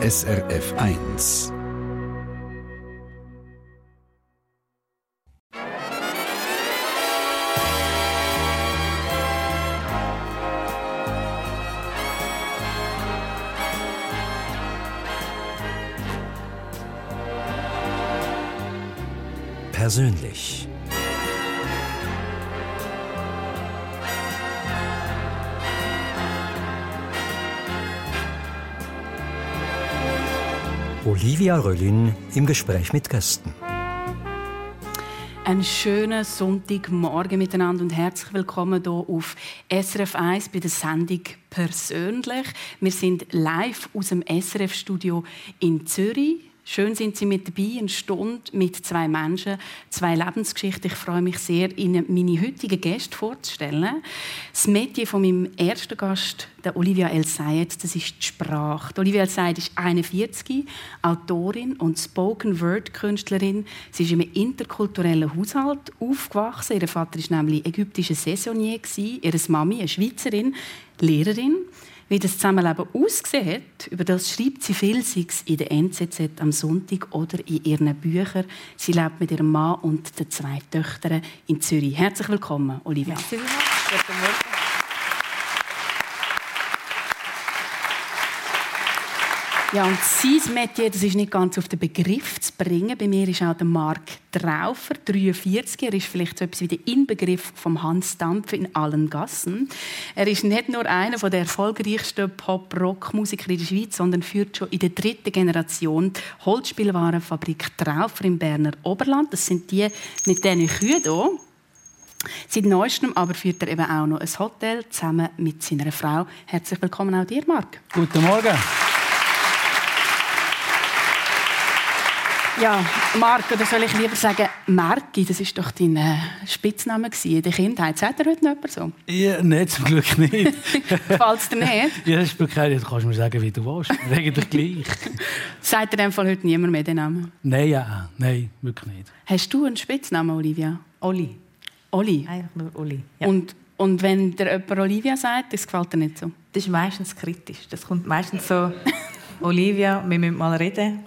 SRF 1. Persönlich. Olivia Röllin im Gespräch mit Gästen. Einen schönen Sonntagmorgen miteinander und herzlich willkommen hier auf SRF 1 bei der Sendung Persönlich. Wir sind live aus dem SRF-Studio in Zürich. Schön sind Sie mit dabei, eine Stunde mit zwei Menschen, zwei Lebensgeschichten. Ich freue mich sehr, Ihnen meine heutigen Gäste vorzustellen. Das Metier von meinem ersten Gast, der Olivia El Sayed, das ist die Sprache. Die Olivia El Sayed ist 41, Autorin und Spoken-Word-Künstlerin. Sie ist in einem interkulturellen Haushalt aufgewachsen. Ihr Vater war nämlich ägyptischer Saisonier, ihre Mami eine Schweizerin, Lehrerin. Wie das Zusammenleben ausgesehen hat, über das schreibt sie vielseits in der NZZ am Sonntag oder in ihren Büchern. Sie lebt mit ihrem Mann und den zwei Töchtern in Zürich. Herzlich willkommen, Olivia. Merci. Ja, und sein Metier, das ist nicht ganz auf den Begriff zu bringen. Bei mir ist auch der Marc Traufer, 43. Er ist vielleicht so etwas wie der Inbegriff vom Hans Dampf in allen Gassen. Er ist nicht nur einer der erfolgreichsten Pop-Rock-Musiker in der Schweiz, sondern führt schon in der dritten Generation Holzspielwarenfabrik Traufer im Berner Oberland. Das sind die mit diesen Kühen hier. Seit neuestem aber führt er eben auch noch ein Hotel zusammen mit seiner Frau. Herzlich willkommen auch dir, Marc. Guten Morgen. Ja, Marc, oder soll ich lieber sagen Merki? Das war doch dein äh, Spitzname in der Kindheit. Sagt er heute noch jemand so? Ja, nein, zum Glück nicht. Gefällt es dir nicht? ja, das ist wirklich, du kannst mir sagen, wie du willst. Eigentlich gleich. Sagt in dem Fall heute niemand mehr den Namen? Nein, ja, nein, wirklich nicht. Hast du einen Spitznamen, Olivia? Oli. Oli? Eigentlich nur Oli. Ja. Und, und wenn dir jemand Olivia sagt, das gefällt dir nicht so? Das ist meistens kritisch. Das kommt meistens so, Olivia, wir müssen mal reden.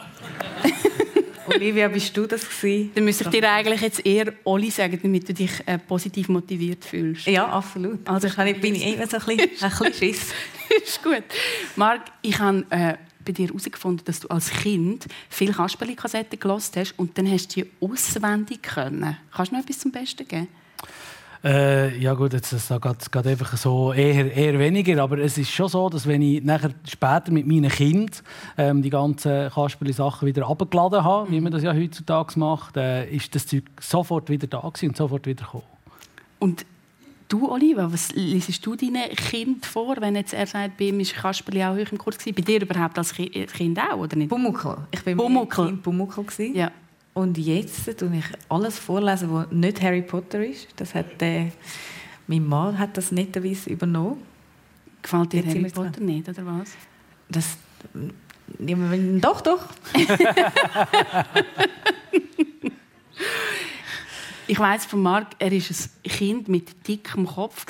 Olivia, bist du das gewesen? Dann müsste ich dir eigentlich jetzt eher Oli sagen, damit du dich äh, positiv motiviert fühlst. Ja, absolut. Also ich bin ich immer so ein bisschen, ein bisschen Schiss. ist gut. Marc, ich habe äh, bei dir herausgefunden, dass du als Kind viele Kasperli-Kassetten gelost hast und dann hast du die auswendig können. Kannst du noch etwas zum Besten geben? Äh, ja gut, jetzt das geht, geht einfach so eher, eher weniger, aber es ist schon so, dass wenn ich nachher später mit meinen Kindern ähm, die ganzen Kasperli-Sachen wieder abgeladen habe, mhm. wie man das ja heutzutage macht, äh, ist das Zeug sofort wieder da und sofort wieder gekommen. Und Du, Oliva, was liest du deinen Kind vor, wenn jetzt er sagt, bei ihm war Kasperli auch im Kurs? Bei dir überhaupt als Kind auch, oder nicht? Bumuckel. Ich war Bumuckel. Bumuckel. Ja. Und jetzt tue ich alles vorlesen, was nicht Harry Potter ist. Das hat, äh, mein Mann hat das netterweise übernommen. Gefällt dir Harry Potter dran. nicht, oder was? Das, doch, doch. ich weiß von Marc, er ist ein Kind mit dickem Kopf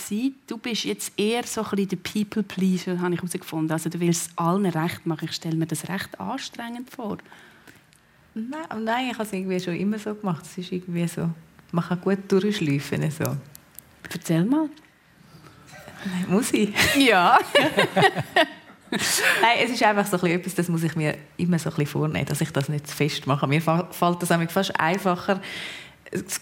Du bist jetzt eher so ein der People Pleaser, habe ich herausgefunden. Also du willst allen recht machen. Ich stelle mir das recht anstrengend vor. Nein, nein, ich habe es irgendwie schon immer so gemacht. Es ist irgendwie so, man kann gut durchschleifen. So. Erzähl mal. Nein, muss ich? Ja. Nein, es ist einfach so etwas, das muss ich mir immer so ein bisschen vornehmen, dass ich das nicht zu fest mache. Mir fällt das fast einfacher,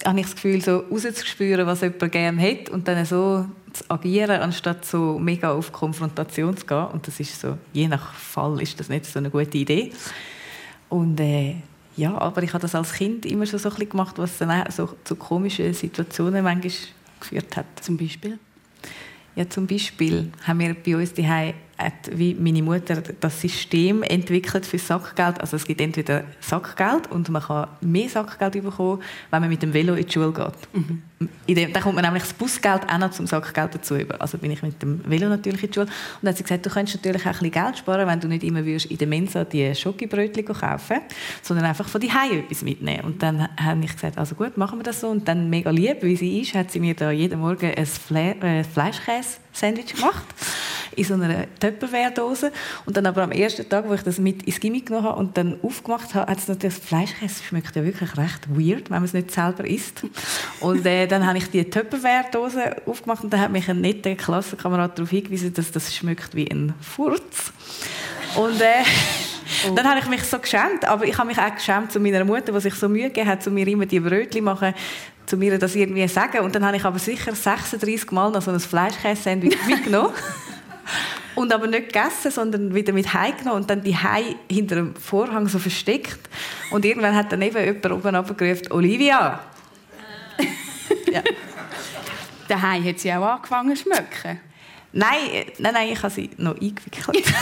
habe ich das Gefühl, so rauszuspüren, was jemand gerne hat und dann so zu agieren, anstatt so mega auf Konfrontation zu gehen. Und das ist so, je nach Fall ist das nicht so eine gute Idee. Und äh, ja, aber ich habe das als Kind immer schon so ein gemacht, was dann auch so zu komischen Situationen manchmal geführt hat. Zum Beispiel? Ja, zum Beispiel haben wir bei uns die hat wie meine Mutter das System entwickelt für Sackgeld. Also es gibt entweder Sackgeld und man kann mehr Sackgeld bekommen, wenn man mit dem Velo in die Schule geht. Mhm. Dem, dann kommt man nämlich das Busgeld auch noch zum Sackgeld dazu über. Also bin ich mit dem Velo natürlich in die Schule. Und dann hat sie gesagt, du könntest natürlich auch ein bisschen Geld sparen, wenn du nicht immer würdest in der Mensa die Schokibrötchen kaufen sondern einfach von die etwas mitnehmen. Und dann habe ich gesagt, also gut, machen wir das so. Und dann mega lieb, wie sie ist, hat sie mir da jeden Morgen ein Fle äh, Fleischkäse-Sandwich gemacht in so einer Tupperware-Dose. Und dann aber am ersten Tag, wo ich das mit ins Gimmick genommen habe und dann aufgemacht habe, hat es natürlich das Fleischkäse schmeckt ja wirklich recht weird, wenn man es nicht selber isst. Und äh, dann habe ich die Tupperware-Dose aufgemacht und dann hat mich ein netter Klassenkamerad darauf hingewiesen, dass das schmeckt wie ein Furz. Und äh, oh. dann habe ich mich so geschämt, aber ich habe mich auch geschämt zu meiner Mutter, die sich so Mühe gegeben hat, zu mir immer die Brötchen machen, zu mir das irgendwie sagen. Und dann habe ich aber sicher 36 Mal noch so ein Fleischkäse-Sandwich mitgenommen. und aber nicht gegessen, sondern wieder mit heimgenommen und dann die Hai hinter dem Vorhang so versteckt. Und irgendwann hat dann eben jemand oben abgerufen, Olivia. ja. Der Hai hat sie auch angefangen zu schmecken. Nein, äh, nein, nein, ich habe sie noch eingewickelt.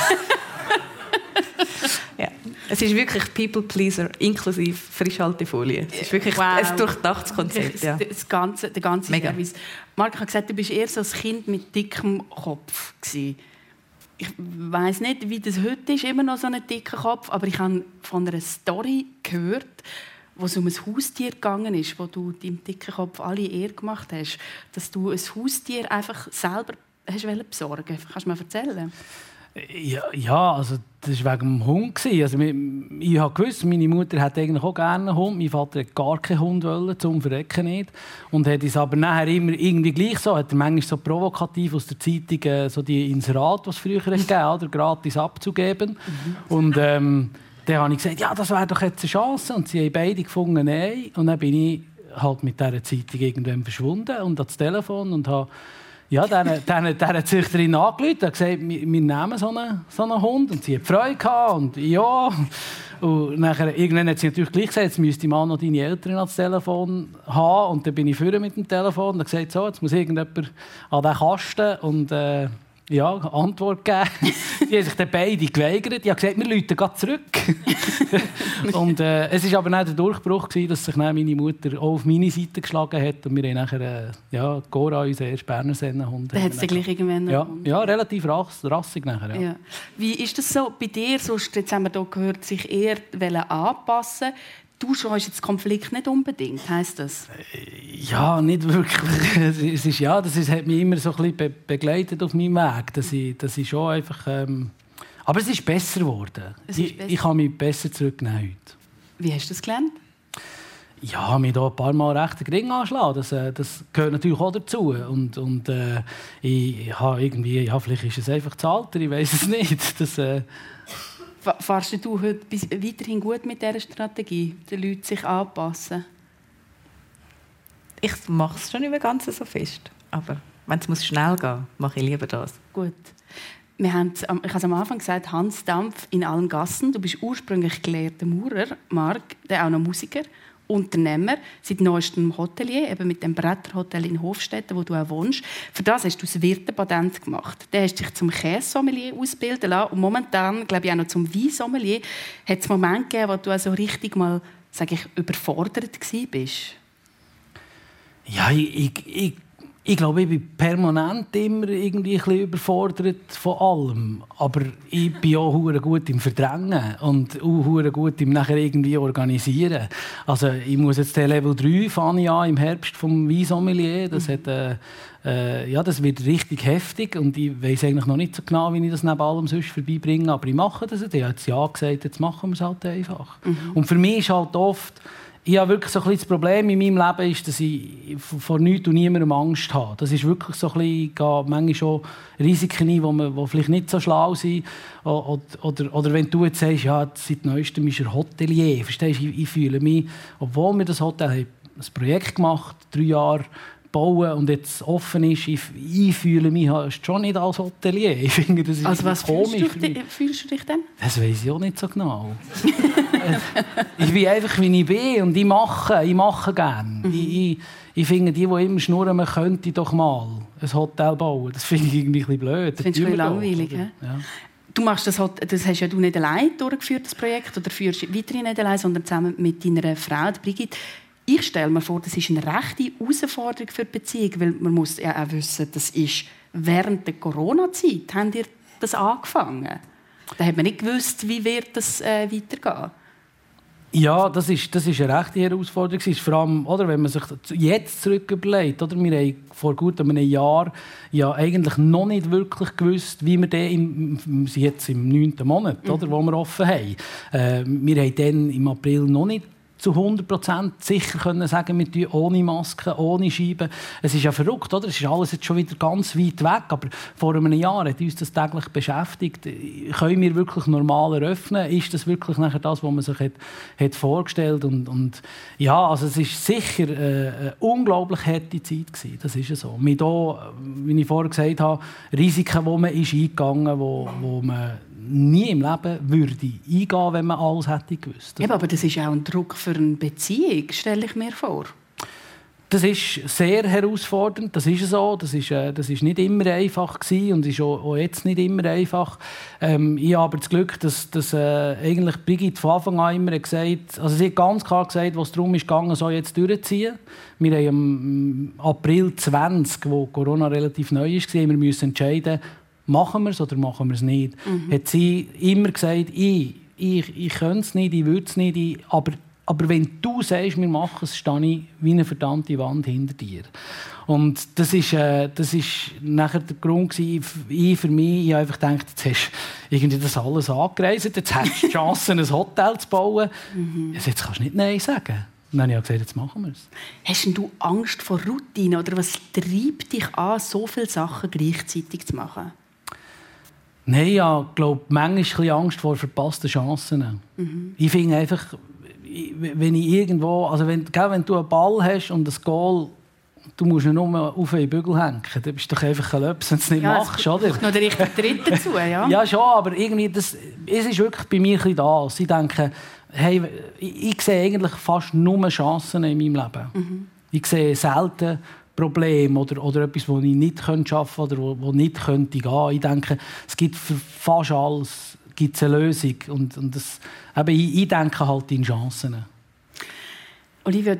ja. Es ist wirklich People Pleaser inklusive Frischhaltefolie. Es ist wirklich wow. ein durchdachtes Konzept. Ja. Das ganze, der ganze Mega. Service. Marc hat gesagt, du bist eher so ein Kind mit dickem Kopf gewesen. Ich weiß nicht, wie das heute ist, immer noch so ein dicker Kopf, aber ich habe von einer Story gehört, wo es um ein Haustier gegangen ist, wo du deinem dicken Kopf alle Ehre gemacht hast, dass du ein Haustier einfach selber hast besorgen Kannst du mir erzählen? Ja, ja, also das war wegen dem Hund. Also, ich habe gewusst, meine Mutter hat eigentlich auch gerne einen Hund. Mein Vater hat gar keinen Hund wollen, zum Verrecken nicht. Und hat es aber nachher immer irgendwie gleich so, hat er manchmal so provokativ aus der Zeitung äh, so die Inserat, es früher gegeben hat, gratis abzugeben. Mhm. Und ähm, dann habe ich gesagt, ja, das wäre doch jetzt eine Chance. Und sie haben beide gefunden, nein. Und dann bin ich halt mit dieser Zeitung irgendwann verschwunden und ans Telefon und habe ja, dann, dann, dann hat die Züchterin angerufen und gesagt, wir, nehmen so einen, so einen Hund. Und sie hat Freude gehabt und ja. Und nachher, irgendwann hat sie natürlich gleich gesagt, jetzt müsste man noch deine Eltern ans Telefon haben. Und dann bin ich vorne mit dem Telefon und gesagt, so, jetzt muss irgendjemand an den Kasten. Und äh, ja, Antwort gegeben. die haben sich dann beide geweigert. Die haben gesagt, wir läuten gerade zurück. und äh, es war aber nicht der Durchbruch, gewesen, dass sich meine Mutter auch auf meine Seite geschlagen hat. Und wir haben nachher, äh, ja, Gora, unser erster Berner Sennenhund. Da hat es gleich irgendwann ja, ja, relativ rass, rassig nachher. Ja. ja. Wie ist das so bei dir? Sonst, jetzt haben wir hier gehört, sich eher anpassen Du scheust jetzt Konflikt nicht unbedingt, heißt das? Ja, nicht wirklich. Es ist, ja, das ist, hat mich immer so ein bisschen begleitet auf meinem Weg, dass ich, dass ich schon einfach... Ähm, aber es ist besser geworden. Ist ich, besser. ich kann mich besser zurücknehmen heute. Wie hast du das gelernt? Ja, mich da ein paar Mal recht den Ring anschlagen. Das, äh, das gehört natürlich auch dazu. Und, und äh, ich, ich habe irgendwie, ja, vielleicht ist es einfach das Alter, ich weiß es nicht. Das, äh, Fahrst du heute weiterhin gut mit dieser Strategie, den Leuten sich anpassen? Ich mache es schon nicht mehr ganz so fest. Aber wenn es schnell gehen muss, mache ich lieber das. Gut. Wir haben, ich habe am Anfang gesagt, Hans Dampf in allen Gassen. Du bist ursprünglich gelehrter Maurer, Marc, der auch noch Musiker. Unternehmer, seit neuestem Hotelier, eben mit dem Bretterhotel in Hofstetten, wo du auch wohnst. Für das hast du das Wirtepatent gemacht. Dann hast du dich zum Käsesommelier ausbilden lassen und momentan, glaube ich, auch noch zum Weinsommelier. Hat es Momente gegeben, wo du also richtig mal, sage ich, überfordert bist? Ja, ich, ich, ich ich glaube, ich bin permanent immer irgendwie ein bisschen überfordert von allem. Aber ich bin auch gut im Verdrängen und auch gut im nachher irgendwie organisieren. Also ich muss jetzt den Level 3 fahren ja im Herbst vom Weinsommelier. Das, hat, äh, äh, ja, das wird richtig heftig und ich weiß eigentlich noch nicht so genau, wie ich das neben allem sonst vorbeibringe. Aber ich mache das. Ich habe jetzt ja gesagt, jetzt machen wir es halt einfach. Mhm. Und für mich ist halt oft ich habe wirklich so ein bisschen das Problem in meinem Leben ist, dass ich vor nichts und niemandem Angst habe. Das ist wirklich so ein bisschen, manchmal schon Risiken ein, die, vielleicht nicht so schlau sind. Oder, oder, oder wenn du jetzt sagst, ja, seit neuestem ist er Hotelier. Verstehst du? Ich, ich fühle mich, obwohl wir das Hotel haben, ein Projekt gemacht, drei Jahre bauen und jetzt offen ist, ich, ich fühle mich schon nicht als Hotelier. Ich finde, das ist also was komisch. Fühlst du, fühlst du dich denn? Das weiß ich auch nicht so genau. ich bin einfach, wie ich bin und ich mache, ich mache gerne. Mhm. Ich, ich, ich, finde, die, die immer schnurren, man könnte doch mal ein Hotel bauen. Das finde ich irgendwie ein bisschen blöd. Das findest du langweilig, ja. Du machst das, das hast ja du nicht allein durchgeführt, das Projekt, oder führst weiterhin nicht allein, sondern zusammen mit deiner Frau, Brigitte. Ich stelle mir vor, das ist eine rechte Herausforderung für die Beziehung, weil man muss ja auch wissen, das ist während der Corona-Zeit, habt ihr das angefangen? Da hat man nicht gewusst, wie wird das äh, weitergehen. Ja, das ist, das ist eine rechte Herausforderung. Vor allem, oder, wenn man sich jetzt zurück überlegt. Oder? Wir haben vor gut einem Jahr ja eigentlich noch nicht wirklich gewusst, wie wir den im, jetzt im neunten Monat, mhm. oder, wo wir offen haben. Äh, wir haben dann im April noch nicht zu 100% sicher können sagen, wir tun ohne Masken, ohne Scheiben. Es ist ja verrückt, oder? Es ist alles jetzt schon wieder ganz weit weg, aber vor einem Jahr hat uns das täglich beschäftigt. Können wir wirklich normal eröffnen? Ist das wirklich nachher das, was man sich hat, hat vorgestellt und, und ja, also es ist sicher äh, eine unglaublich harte Zeit gewesen. Das ist ja so. Mit auch, wie ich vorher gesagt habe, Risiken, die man ist eingegangen, wo, wo man nie im Leben würde eingehen, wenn man alles hätte gewusst. Ja, aber das ist auch ein Druck für eine Beziehung, stelle ich mir vor. Das ist sehr herausfordernd, das ist so. Das ist, äh, das ist nicht immer einfach gewesen und ist auch, auch jetzt nicht immer einfach. Ähm, ich habe aber das Glück, dass, dass äh, eigentlich Brigitte von Anfang an immer gesagt also sie hat ganz klar gesagt, was darum ist gegangen, so jetzt durchziehen. Wir haben im April 20, wo Corona relativ neu ist, wir müssen entscheiden, machen wir es oder machen wir es nicht. Mhm. Hat sie immer gesagt, ich, ich, ich könnte es nicht, ich würde es nicht, ich, aber, aber wenn du sagst, wir machen es, stehe ich wie eine verdammte Wand hinter dir. Und das ist, äh, das ist nachher der Grund gewesen, ich für mich, ich habe einfach gedacht, jetzt hast du irgendwie das alles angereist, jetzt hast du die Chance, ein Hotel zu bauen. Mhm. Jetzt kannst du nicht Nein sagen. Und dann habe ich gesagt, jetzt machen wir es. Hast du Angst vor Routine oder was treibt dich an, so viele Sachen gleichzeitig zu machen? Nein, ja, glaube manchmal ein Angst vor verpassten Chancen. Mhm. Ich finde einfach, wenn ich irgendwo, also wenn, wenn du einen Ball hast und das Goal du musst ihn nur auf den Bügel hängen. Dann bist du doch einfach ein Löps, wenn du es nicht ja, machst. Oder? noch der richtige Tritt dazu, ja? ja, schon, aber irgendwie, das, es ist wirklich bei mir ein das. Ich denke, hey, ich, ich sehe eigentlich fast nur Chancen in meinem Leben. Mhm. Ich sehe selten Problem oder, oder etwas, das ich nicht schaffen könnte oder wo, wo nicht könnte gehen. Ich denke, es gibt für fast alles gibt's eine Lösung und, und das, eben, ich, ich denke halt in Chancen. Olivia,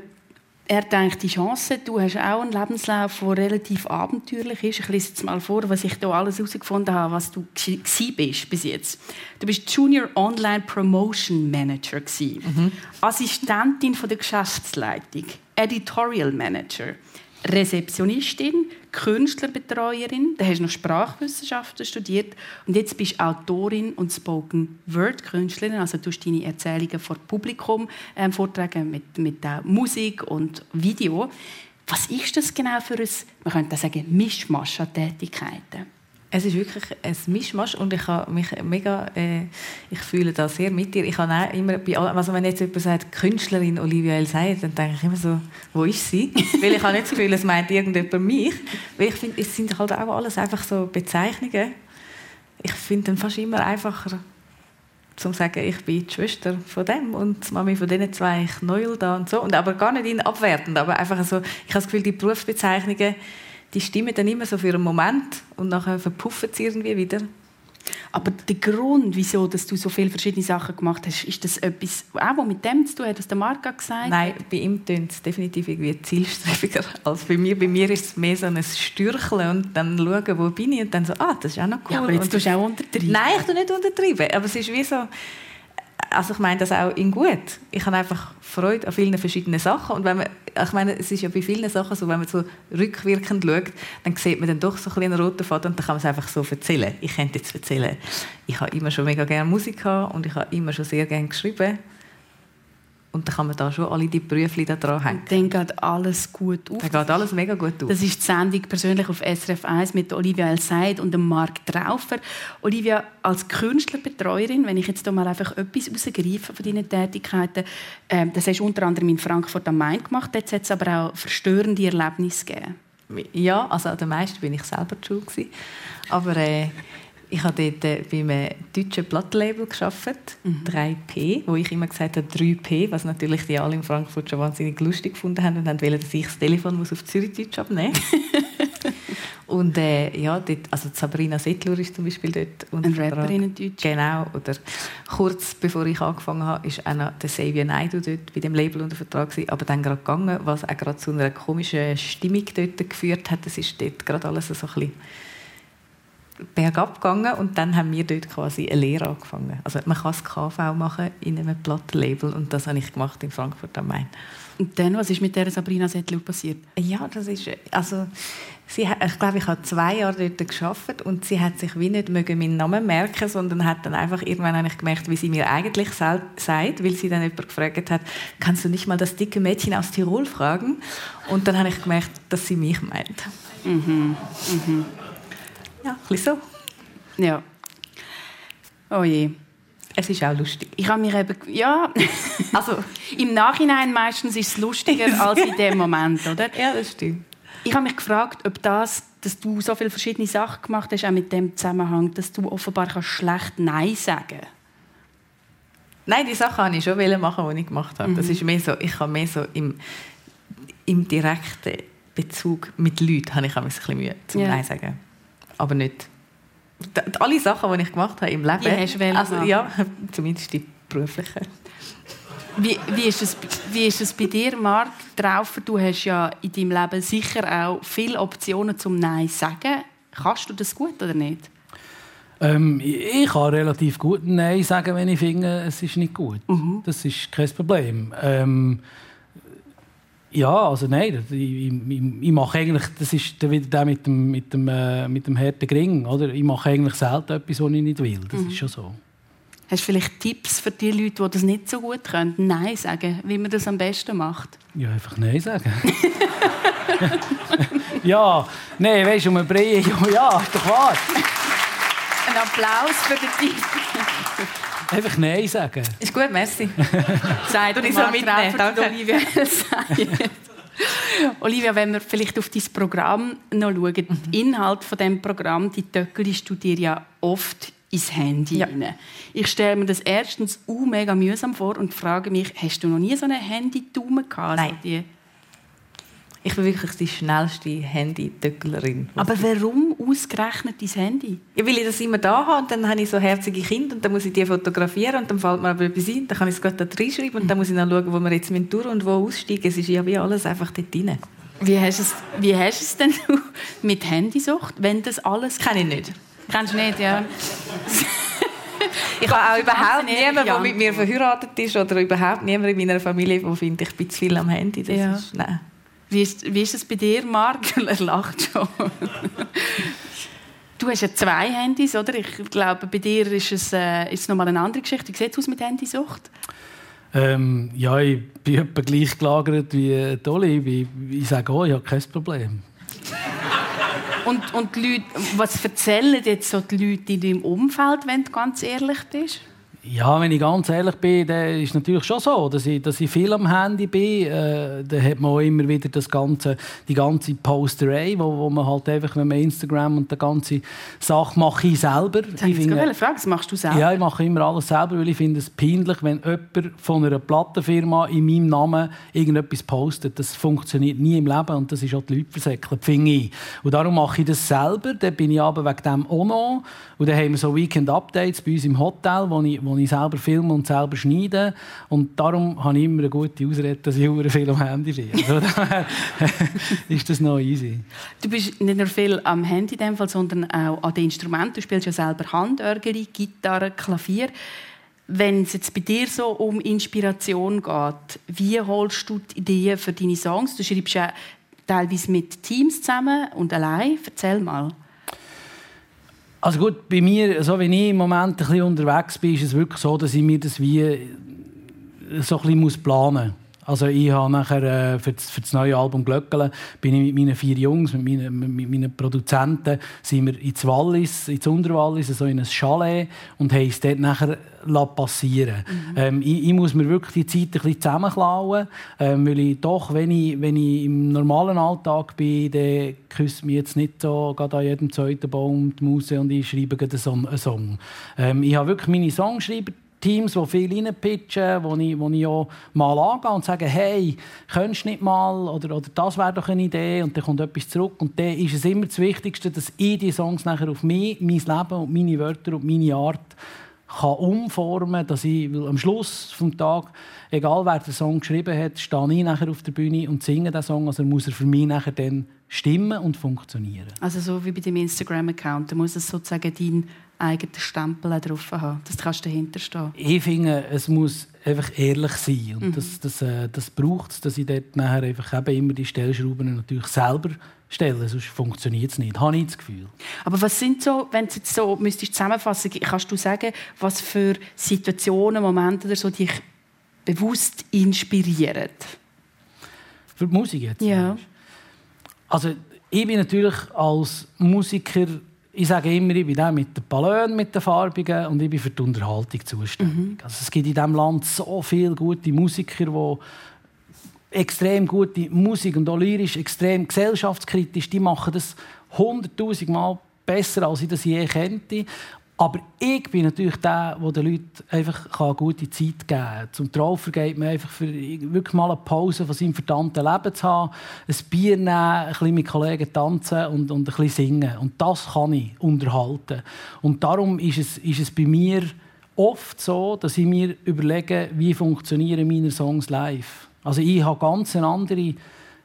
er denkt die Chancen. Du hast auch einen Lebenslauf, der relativ abenteuerlich ist. Ich lese jetzt mal vor, was ich hier alles herausgefunden habe, was du bist bis jetzt. Du bist Junior Online Promotion Manager mhm. Assistentin von der Geschäftsleitung, Editorial Manager, Rezeptionistin, Künstlerbetreuerin, dann hast du noch Sprachwissenschaften studiert und jetzt bist du Autorin und Spoken Word Künstlerin, also du deine Erzählungen vor Publikum ähm, vortragen mit, mit äh, Musik und Video. Was ist das genau für ein, man könnte sagen, Mischmasch an Tätigkeiten? Es ist wirklich ein Mischmasch und ich habe mich mega, äh, ich fühle da sehr mit dir. Ich habe immer, bei allem, also wenn jetzt jemand sagt, Künstlerin Olivia Elsay, dann denke ich immer so, wo ist sie? Weil ich habe nicht das Gefühl, es meint irgendjemand mich. Weil ich finde, es sind halt auch alles einfach so Bezeichnungen. Ich finde dann fast immer einfacher, zu sagen, ich bin die Schwester von dem und die Mami von diesen zwei Knäuel da und so. Und aber gar nicht in abwertend, aber einfach so, ich habe das Gefühl, die Berufsbezeichnungen die stimmen dann immer so für einen Moment und nachher verpuffen sie irgendwie wieder. Aber der Grund, wieso dass du so viele verschiedene Sachen gemacht hast, ist das etwas, auch mit dem zu tun hat, was der Marc gesagt Nein, bei ihm tönt es definitiv irgendwie zielstrebiger als bei mir. Bei mir ist es mehr so ein Stürcheln und dann schauen, wo bin ich und dann so, ah, das ist auch noch cool. Ja, aber jetzt tust du auch untertreiben. Nein, ich tue nicht untertreiben, aber es ist wie so also ich meine das auch in gut. Ich habe einfach Freude an vielen verschiedenen Sachen und wenn man, ich meine, es ist ja bei vielen Sachen so, wenn man so rückwirkend schaut, dann sieht man dann doch so ein einen roten Faden und dann kann man es einfach so erzählen. Ich könnte jetzt erzählen, ich habe immer schon mega gerne Musik gehabt und ich habe immer schon sehr gerne geschrieben und dann kann man da schon alle die Berufe da dran hängen. dann geht alles gut auf. Dann geht alles mega gut auf. Das ist die Sendung persönlich auf SRF 1 mit Olivia El Said und Marc Traufer. Olivia, als Künstlerbetreuerin, wenn ich jetzt hier mal einfach etwas rausgreife von deinen Tätigkeiten, äh, das hast du unter anderem in Frankfurt am Main gemacht, jetzt hat es aber auch verstörende Erlebnisse gegeben. Ja, also am meisten bin ich selber die Schule. Aber äh, ich habe dort äh, bei einem deutschen Plattenlabel gearbeitet, mhm. 3P, wo ich immer gesagt habe 3P, was natürlich die alle in Frankfurt schon wahnsinnig lustig gefunden haben und wollten, dass ich das Telefon muss auf Zürichdeutsch abnehmen Und äh, ja, dort, also Sabrina Settler ist zum Beispiel dort unter Ein Rapperin in Deutsch. Genau. Oder kurz bevor ich angefangen habe, ist auch noch der Xavier Naidoo dort bei dem Label unter Vertrag gewesen, aber dann gerade gegangen, was auch gerade zu einer komischen Stimmung dort geführt hat. Das ist dort gerade alles so ein bisschen bergab gegangen und dann haben wir dort quasi eine Lehre angefangen. Also man kann das KV machen in einem Plattenlabel und das habe ich gemacht in Frankfurt am Main. Und dann, was ist mit der Sabrina Settler passiert? Ja, das ist, also, sie, ich glaube, ich habe zwei Jahre dort geschafft und sie hat sich wie nicht mögen meinen Namen merken, sondern hat dann einfach irgendwann habe ich gemerkt, wie sie mir eigentlich sagt, weil sie dann jemand gefragt hat, kannst du nicht mal das dicke Mädchen aus Tirol fragen? Und dann habe ich gemerkt, dass sie mich meint. Mhm. Mhm. Ja, ein bisschen so. Ja. Oh je. Es ist auch lustig. Ich habe mich eben, ja, also im Nachhinein meistens ist es lustiger als in dem Moment, oder? Ja, das stimmt. Ich habe mich gefragt, ob das, dass du so viele verschiedene Sachen gemacht hast, auch mit dem Zusammenhang, dass du offenbar kannst schlecht Nein sagen Nein, die Sachen habe ich schon machen, die ich gemacht habe. Mhm. Das ist mehr so, ich habe mehr so im, im direkten Bezug mit Leuten habe ich ein bisschen Mühe zum ja. Nein sagen. Aber nicht alle Sachen, die ich gemacht habe im Leben. Die hast du also, ja, zumindest die beruflichen. Wie, wie, ist es, wie ist es bei dir, Marc? Traufer, du hast ja in deinem Leben sicher auch viele Optionen zum Nein sagen. Kannst du das gut oder nicht? Ähm, ich kann relativ gut Nein sagen, wenn ich finde, es ist nicht gut. Mhm. Das ist kein Problem. Ähm, ja, also nein, ich, ich, ich, mache eigentlich, das ist wieder der mit dem, mit dem, äh, mit dem harten Gring, oder? Ich mache eigentlich selten etwas, was ich nicht will, das mhm. ist schon so. Hast du vielleicht Tipps für die Leute, die das nicht so gut können, Nein sagen, wie man das am besten macht? Ja, einfach Nein sagen. ja, nein, weißt du, um ein Brei, ja, ist doch wahr. Ein Applaus für den Tipp. Einfach Nein sagen. Ist gut, merci. Sei du nicht so mitnehmen. Danke. Olivia. Olivia, wenn wir vielleicht auf dein Programm noch schauen, mhm. der Inhalt von dem Programm, die töckelst du dir ja oft ins Handy ja. Ich stelle mir das erstens uh, mega mühsam vor und frage mich, hast du noch nie so eine Handy-Tume gehabt? Nein. Also ich bin wirklich die schnellste Handy-Töcklerin. Aber warum ausgerechnet dein Handy? Ja, weil ich das immer da habe und dann habe ich so herzige Kinder und dann muss ich die fotografieren und dann fällt mir aber etwas ein, dann kann ich es gerade da reinschreiben und dann muss ich dann schauen, wo wir jetzt durch und wo aussteigen. Es ist ja wie alles einfach dort drin. Wie hast du es, wie hast es denn mit Handysucht, wenn das alles... Kenne ich nicht. Kennst du nicht, ja. ich habe auch überhaupt niemanden, der mit mir verheiratet ist oder überhaupt niemanden in meiner Familie, der findet, ich bin zu viel am Handy. Das ja. ist, nein. Wie ist, wie ist es bei dir, Marc? er lacht schon. Du hast ja zwei Handys, oder? Ich glaube, bei dir ist es, äh, ist es nochmal eine andere Geschichte. Wie sieht es aus mit Handysucht? Ähm, ja, ich bin etwa gleich gelagert wie Dolly. Ich, ich sage auch, ich habe kein Problem. und, und die Leute, was erzählen jetzt so die Leute in deinem Umfeld, wenn du ganz ehrlich bist? Ja, wenn ich ganz ehrlich bin, dann ist es natürlich schon so, dass ich, dass ich viel am Handy bin. Äh, da hat man auch immer wieder das ganze, die ganze Posterei, wo, wo man halt einfach, wenn man Instagram und die ganze Sache mache ich selber. Das ich finde, fragen, was machst du selber? Ja, ich mache immer alles selber, weil ich finde es peinlich, wenn jemand von einer Plattenfirma in meinem Namen irgendetwas postet. Das funktioniert nie im Leben und das ist auch die Leute versäckelt, finde ich. Und darum mache ich das selber. Dann bin ich aber wegen dem auch noch. Und dann haben wir so Weekend-Updates bei uns im Hotel, wo ich, wo ich selber filme und selber schneide. Und darum habe ich immer eine gute Ausrede, dass ich sehr viel am Handy bin. Also ist das noch easy. Du bist nicht nur viel am Handy in dem Fall, sondern auch an den Instrumenten. Du spielst ja selber Handörgeli, Gitarre, Klavier. Wenn es jetzt bei dir so um Inspiration geht, wie holst du die Ideen für deine Songs? Du schreibst ja teilweise mit Teams zusammen und allein. Erzähl mal. Also gut, bei mir, so wie ich im Moment ein bisschen unterwegs bin, ist es wirklich so, dass ich mir das wie so ein bisschen planen muss. Also ich habe nachher äh, für, das, für das neue Album Glöckele bin ich mit meinen vier Jungs, mit meinen, mit meinen Produzenten, sind wir ins Wallis, ins Unterwallis, so in ein Chalet und haben es dort nachher passieren mhm. ähm, ich, ich, muss mir wirklich die Zeit ein bisschen zusammenklauen, ähm, weil ich doch, wenn ich, wenn ich im normalen Alltag bin, dann küsst mich jetzt nicht so gerade an jedem zweiten Baum die Muse und ich schreibe einen Song. Ähm, ich habe wirklich meine Songschreiber Teams, die viel reinpitchen, wo ich, ich auch mal angehe und sage, hey, könntest du nicht mal, oder, oder das wäre doch eine Idee, und dann kommt etwas zurück. Und dann ist es immer das Wichtigste, dass ich die Songs nachher auf mich, mein Leben und meine Wörter und meine Art kann umformen dass ich am Schluss des Tages, egal wer den Song geschrieben hat, stehe ich nachher auf der Bühne und singe den Song. Also muss er für mich nachher dann stimmen und funktionieren. Also so wie bei deinem Instagram-Account, da muss es sozusagen deinen eigenen Stempel drauf haben. Das kannst du dahinter stehen. Ich finde, es muss einfach ehrlich sein. Und mhm. das, das, äh, das braucht es, dass ich dort nachher einfach eben immer die Stellschrauben natürlich selber stelle. Sonst funktioniert es nicht, habe ich das Gefühl. Aber was sind so, wenn du jetzt so müsstest zusammenfassen kannst du sagen, was für Situationen, Momente oder so dich bewusst inspirieren? Für die Musik jetzt? Ja. Also ich bin natürlich als Musiker, ich sage immer, ich bin der mit den Ballonen, mit den Farbigen und ich bin für die Unterhaltung zuständig. Mhm. Also es gibt in diesem Land so viele gute Musiker, die extrem gute Musik und auch lyrisch extrem gesellschaftskritisch, die machen das hunderttausend Mal besser, als ich das je kannte. Aber ich bin natürlich der, der den Leuten einfach eine gute Zeit geben kann. Zum Traufer geht man einfach für wirklich mal eine Pause von seinem verdammten Leben zu haben, ein Bier nehmen, ein bisschen mit Kollegen tanzen und, und ein bisschen singen. Und das kann ich unterhalten. Und darum ist es, ist es bei mir oft so, dass ich mir überlege, wie funktionieren meine Songs live. Also ich habe ganz eine andere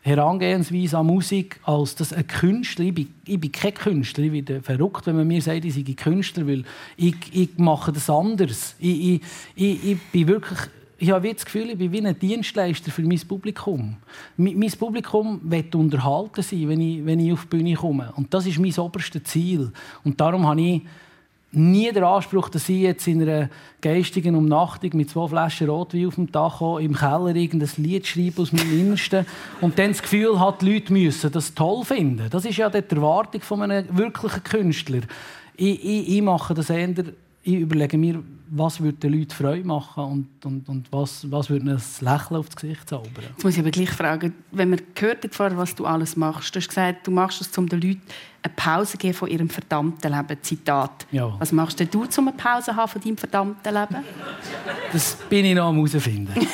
Herangehensweise an Musik, als dass ein Künstler, ich bin, ich bin kein Künstler, ich bin verrückt, wenn man mir sagt, ich sei Künstler, weil ich, ich mache das anders. Ich, ich, ich, bin wirklich ich habe das Gefühl, ich bin wie ein Dienstleister für mein Publikum. Mein Publikum will unterhalten sein, wenn ich, wenn ich auf die Bühne komme. Und das ist mein oberstes Ziel. Und darum habe ich nie den Anspruch, dass ich jetzt in einer geistigen Umnachtung mit zwei Flaschen Rotwein auf dem Dach im Keller irgendein Lied schreibe aus meinem Innersten und dann das Gefühl hat, die Leute müssen das toll finden. Das ist ja die Erwartung von einem wirklichen Künstler. Ich, ich, ich mache das eher ich überlege mir, was würde den Leuten Freude machen und, und, und was, was würde ein Lächeln aufs Gesicht zaubern. Jetzt muss ich aber gleich fragen, wenn man gehört hat vorher, was du alles machst, du hast gesagt, du machst es, um den Leuten eine Pause zu geben von ihrem verdammten Leben. Zitat. Ja. Was machst du, um eine Pause zu haben von deinem verdammten Leben? Das bin ich noch am herausfinden.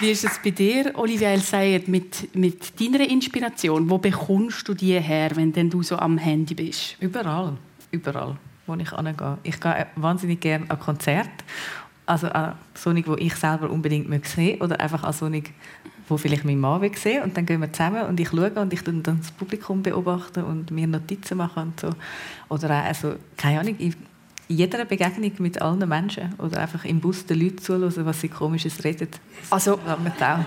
Wie ist es bei dir, Olivia El mit, mit deiner Inspiration? Wo bekommst du die her, wenn denn du so am Handy bist? Überall. Überall, wo ich angehe. Ich gehe wahnsinnig gerne an Konzerte. Also an Sonic, wo ich selber unbedingt sehen oder einfach an Sonic, wo vielleicht mein Mann will sehen und dann gehen wir zusammen und ich schaue und ich dann das Publikum beobachten und mir Notizen machen und so. Oder auch, also, keine Ahnung, ich jeder Begegnung mit allen Menschen oder einfach im Bus den Leuten zuhören, was sie komisches reden. Also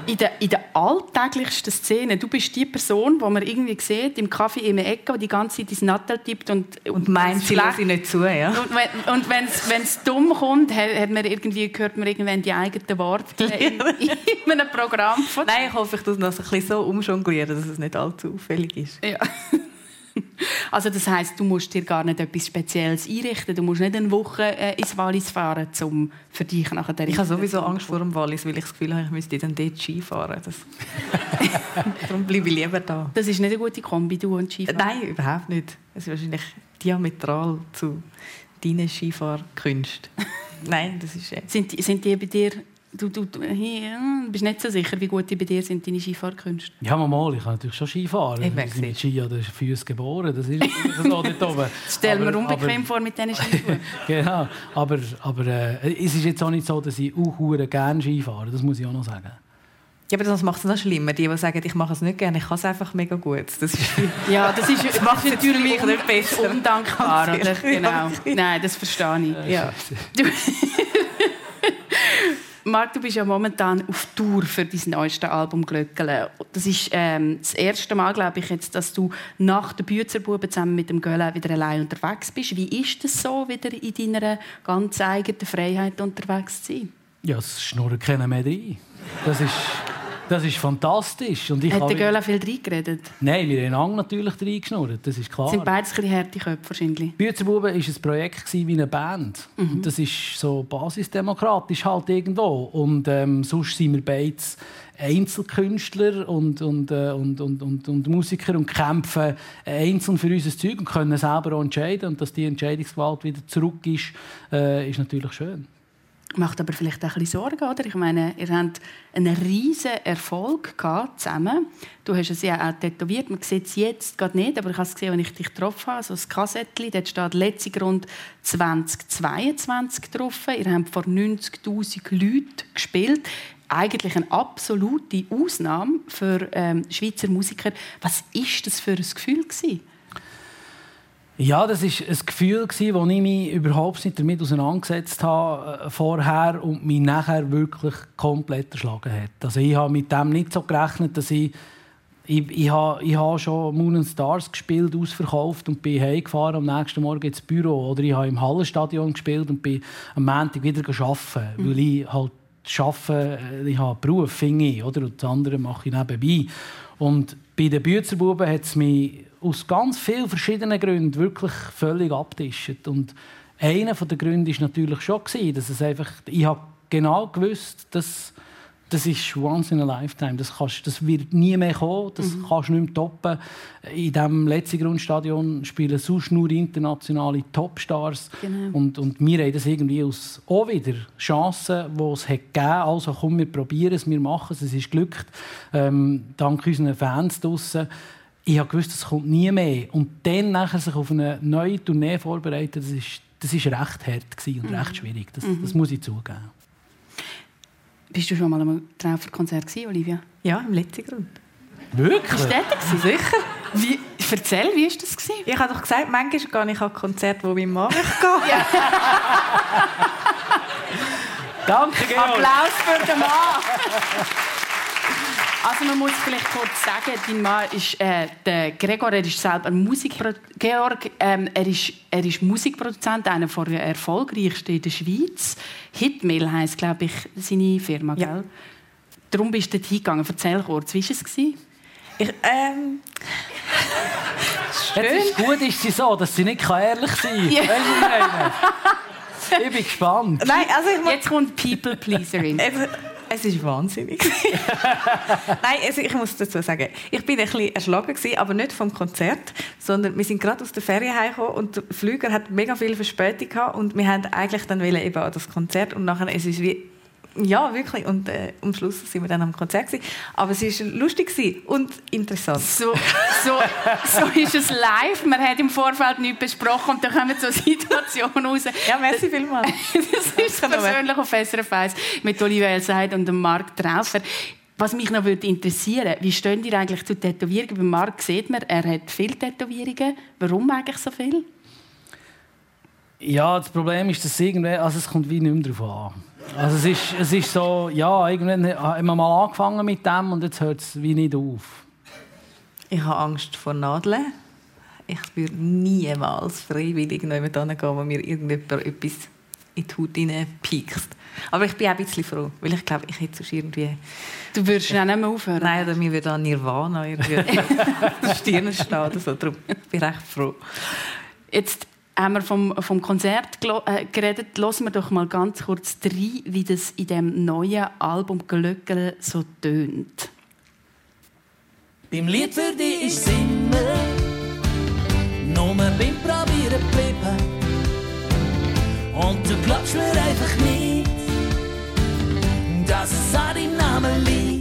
in der, in der alltäglichsten Szene, du bist die Person, die man irgendwie sieht, im Kaffee in der Ecke, die die ganze Zeit dein Nattel tippt und, und meint, sie hören nicht zu. Ja. Und, wenn, und wenn es dumm kommt, hat man irgendwie, hört man irgendwann die eigenen Worte in, in einem Programm. Nein, ich hoffe, ich das ein bisschen so umjonglieren, dass es nicht allzu auffällig ist. Ja. Also das heißt, du musst dir gar nicht etwas Spezielles einrichten. Du musst nicht eine Woche äh, ins Wallis fahren, um für dich nachher Ich habe sowieso Angst vor dem Wallis, weil ich das Gefühl habe, ich müsste dann dort Ski fahren. Das Darum bleibe ich lieber da. Das ist nicht eine gute Kombi, du und Skifahren? Nein, überhaupt nicht. Es ist wahrscheinlich diametral zu deinen Skifahrkünsten. Nein, das ist... Äh sind, sind die bei dir Du, du, du bist nicht so sicher, wie gut die bei dir sind, deine Skifahrkünste? Ja, mal, ich kann natürlich schon Skifahren. Ich bin mit Ski an den Füßen geboren. Das ist so dort oben. Das stell mir unbequem aber, vor mit diesen Skifahren. genau, aber, aber äh, es ist jetzt auch nicht so, dass ich auch gerne Ski fahre. Das muss ich auch noch sagen. Ja, aber das macht es noch schlimmer. Die, die sagen, ich mache es nicht gerne, ich kann es einfach mega gut. Das ist ja, das, ist, das macht es natürlich nicht besser. Undankbar, oder? Genau. Nein, das verstehe ich. Ja. Marc, du bist ja momentan auf Tour für dein neueste Album «Glöckele». Das ist ähm, das erste Mal, glaube ich, jetzt, dass du nach der Büzerbuben zusammen mit dem Gölle wieder allein unterwegs bist. Wie ist es so, wieder in deiner ganz eigenen Freiheit unterwegs zu sein? Ja, es schnurrt keiner mehr rein. Das ist das ist fantastisch. Und ich Hat der Göller viel reingeredet? Nein, wir haben natürlich reingeschnurrt, das ist klar. Sind beides ein harte Köpfe wahrscheinlich. Büzerbuben war ein Projekt wie eine Band. Mhm. Und das ist so basisdemokratisch halt irgendwo. Und ähm, sonst sind wir beides Einzelkünstler und, und, äh, und, und, und, und, Musiker und kämpfen einzeln für unser Zeug und können selber auch entscheiden. Und dass die Entscheidungsgewalt wieder zurück ist, äh, ist natürlich schön. Macht aber vielleicht auch ein bisschen Sorgen, oder? Ich meine, ihr habt einen riesen Erfolg zusammen. Du hast es ja auch tätowiert. Man sieht es jetzt gerade nicht, aber ich habe es gesehen, als ich dich getroffen habe. So ein Kassettchen, dort steht «Letzte Grund 2022» drauf. Ihr habt vor 90'000 Leuten gespielt. Eigentlich eine absolute Ausnahme für ähm, Schweizer Musiker. Was ist das für ein Gefühl gewesen? Ja, das war ein Gefühl, das ich mich überhaupt nicht damit auseinandergesetzt habe äh, vorher und mich nachher wirklich komplett erschlagen hat. Also ich habe mit dem nicht so gerechnet, dass ich ich, ich, habe, ich habe schon Moon and Stars gespielt, ausverkauft und bin heimgefahren am nächsten Morgen ins Büro. Oder ich habe im Hallenstadion gespielt und bin am Montag wieder arbeiten, mhm. weil ich halt arbeite, äh, ich habe einen Beruf, finde ich, oder? und das andere mache ich nebenbei. Und bei den Büzerbuben hat es mich aus ganz vielen verschiedenen Gründen wirklich völlig abtischt. Und einer der Gründe war natürlich schon, dass es einfach, ich habe genau gewusst, dass das ist once in a lifetime. Das, kannst, das wird nie mehr kommen. Das mhm. kannst du nicht mehr toppen. In diesem letzten Grundstadion spielen sonst nur internationale Topstars. Genau. Und, und wir haben das irgendwie aus auch wieder Chancen, die es hat gegeben hat. Also komm, wir probieren es, wir machen es. Es ist glückt. Ähm, dank unseren Fans draussen ich habe gewusst, es kommt nie mehr. Und dann nachher sich auf eine neue Tournee vorbereiten, das ist, das ist recht hart und mhm. recht schwierig. Das, mhm. das, muss ich zugeben. Bist du schon mal am Trauferkonzert Olivia? Ja, im letzten Grund. Wirklich? Ist das Sicher. Wie, erzähl, wie war das? Gewesen? Ich habe doch gesagt, manchmal gehe ich an Konzerte, wo mein Mann möchte ja. Danke, Georg. Applaus für den Mann. Also man muss vielleicht kurz sagen, dein Mann ist äh, der Gregor, er ist selber Musikproduzent. Georg, ähm, er, ist, er ist Musikproduzent, einer der erfolgreichsten in der Schweiz. Hitmill heisst, glaube ich, seine Firma, ja. gell? Darum bist du dort hingegangen. Erzähl kurz, wie war es? Ich, ähm... Schön. Jetzt ist gut ist sie so, dass sie nicht ehrlich sein kann. Ja. ich bin gespannt. Nein, also ich Jetzt kommt People Pleaserin. Es ist wahnsinnig. Nein, also ich muss dazu sagen, ich bin ein erschlagen gewesen, aber nicht vom Konzert, sondern wir sind gerade aus der Ferien heimgekommen und der Flüger hat mega viel Verspätung gehabt und wir haben eigentlich dann eben an das Konzert und nachher es ist wie ja, wirklich. Und äh, am Schluss sind wir dann am Konzert. Gewesen. Aber es war lustig und interessant. So, so, so ist es live. Man hat im Vorfeld nichts besprochen und dann kommen so Situationen raus. Ja, merci vielmals. das ist persönlich auf SRF 1 mit Olivia Elseid und Marc Traufer. Was mich noch würde interessieren, wie stehen ihr eigentlich zu Tätowierungen? Bei Marc sieht man, er hat viele Tätowierungen. Warum eigentlich so viel? Ja, das Problem ist, dass irgendwie, also es kommt wie nicht mehr darauf an. Also es ist, es ist so, ja, irgendwann haben wir mal angefangen mit dem und jetzt hört es wie nicht auf. Ich habe Angst vor Nadeln. Ich würde niemals freiwillig jemand hingehen, wo mir irgendjemand etwas in die Haut piekst. Aber ich bin auch ein bisschen froh, weil ich glaube, ich hätte sonst irgendwie... Du würdest ja nicht mehr aufhören? Nein, oder mir würde dann Nirvana irgendwie der Stirn stehen oder so. Darum bin ich recht froh. Jetzt haben wir vom, vom Konzert äh, geredet. Hören wir doch mal ganz kurz rein, wie das in dem neuen Album «Glöckele» so tönt. Beim Lied für dich ist Singen, nur beim Probieren geblieben. Und du glaubst mir einfach nicht, dass es an deinem Namen liegt.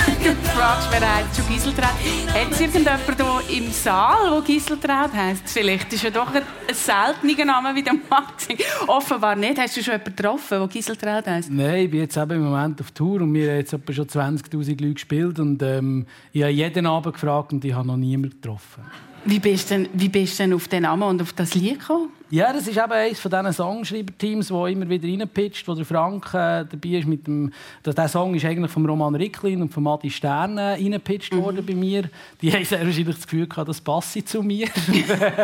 Dieseltraum. Wer heißt schon Giseltraut. Hat es irgendjemand hier im Saal, der Giseltraut heisst? Vielleicht ist ja doch ein, seltener Name wie der Max. Offenbar nicht. Hast du schon jemanden getroffen, der Giseltraut heisst? Nein, ich bin jetzt eben im Moment auf Tour und wir haben jetzt etwa schon 20'000 Leute gespielt und ähm, ich habe jeden Abend gefragt und ich habe noch niemanden getroffen. Wie bist du denn, wie bist denn auf den Namen und auf das Lied gekommen? Ja, das ist eben eines von diesen Songschreiber-Teams, wo immer wieder reinpitcht, wo der Frank äh, dabei ist mit dem... Der Song ist eigentlich von Roman Ricklin und von Adi Stern äh, reingepitcht mhm. worden bei mir. Die haben sehr wahrscheinlich das Gefühl gehabt, das passe zu mir.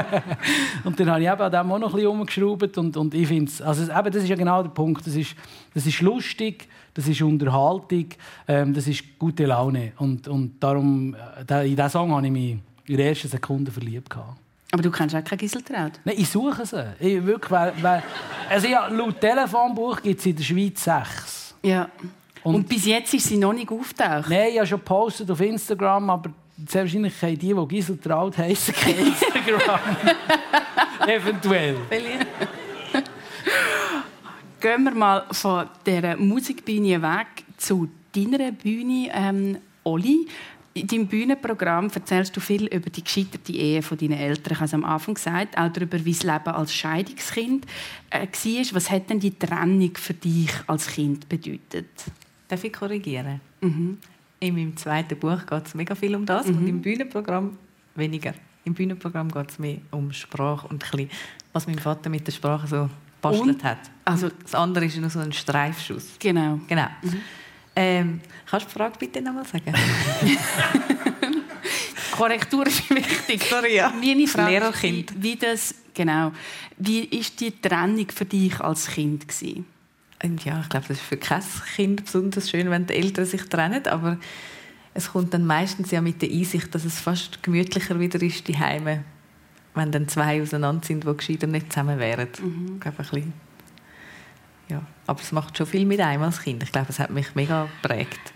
und dann habe ich eben an dem auch noch ein bisschen umgeschraubt und, und ich finde also eben, das ist ja genau der Punkt. Das ist, das ist lustig, das ist Unterhaltung, ähm, das ist gute Laune und, und darum, äh, in diesen Song habe ich mich in der ersten Sekunde verliebt. Gehabt. Aber du kennst auch keine Giseltraut? Nein, ich suche sie. Ich, wirklich, weil, weil, also ja, laut Telefonbuch gibt es in der Schweiz sechs. Ja. Und, Und- bis jetzt ist sie noch nicht auftaucht. Nein, ich habe schon gepostet auf Instagram, aber sehr wahrscheinlich haben die, die Gisel Traut heissen, kein Instagram. Eventuell. Gehen wir mal von dieser Musikbühne weg zu deiner Bühne, ähm, Oli. In deinem Bühnenprogramm erzählst du viel über die gescheiterte Ehe von deinen Eltern. Ich habe es am Anfang gesagt, auch darüber, wie das Leben als Scheidungskind äh, war. Was hat denn die Trennung für dich als Kind bedeutet? Darf ich korrigieren? In meinem zweiten Buch geht es mega viel um das und im Bühnenprogramm weniger. Im Bühnenprogramm geht es mehr um Sprache und bisschen, was mein Vater mit der Sprache so bastelt hat. Also- das andere ist nur so ein Streifschuss. Genau. Genau. Ähm, kannst du die Frage bitte nochmal sagen? Korrektur ist wichtig. Sorry, ja. Meine Frage Lehrerkind. Wie, wie das, genau. Wie ist die Trennung für dich als Kind gewesen? Und ja, ich glaube, das ist für kein Kind besonders schön, wenn die Eltern sich trennen, aber es kommt dann meistens ja mit der Einsicht, dass es fast gemütlicher wieder ist, die Heime, wenn dann zwei auseinander sind, die gescheiter nicht zusammen wären. Ich glaube, ein bisschen. Aber es macht schon viel mit einem als Kind. Ich glaube, es hat mich mega geprägt.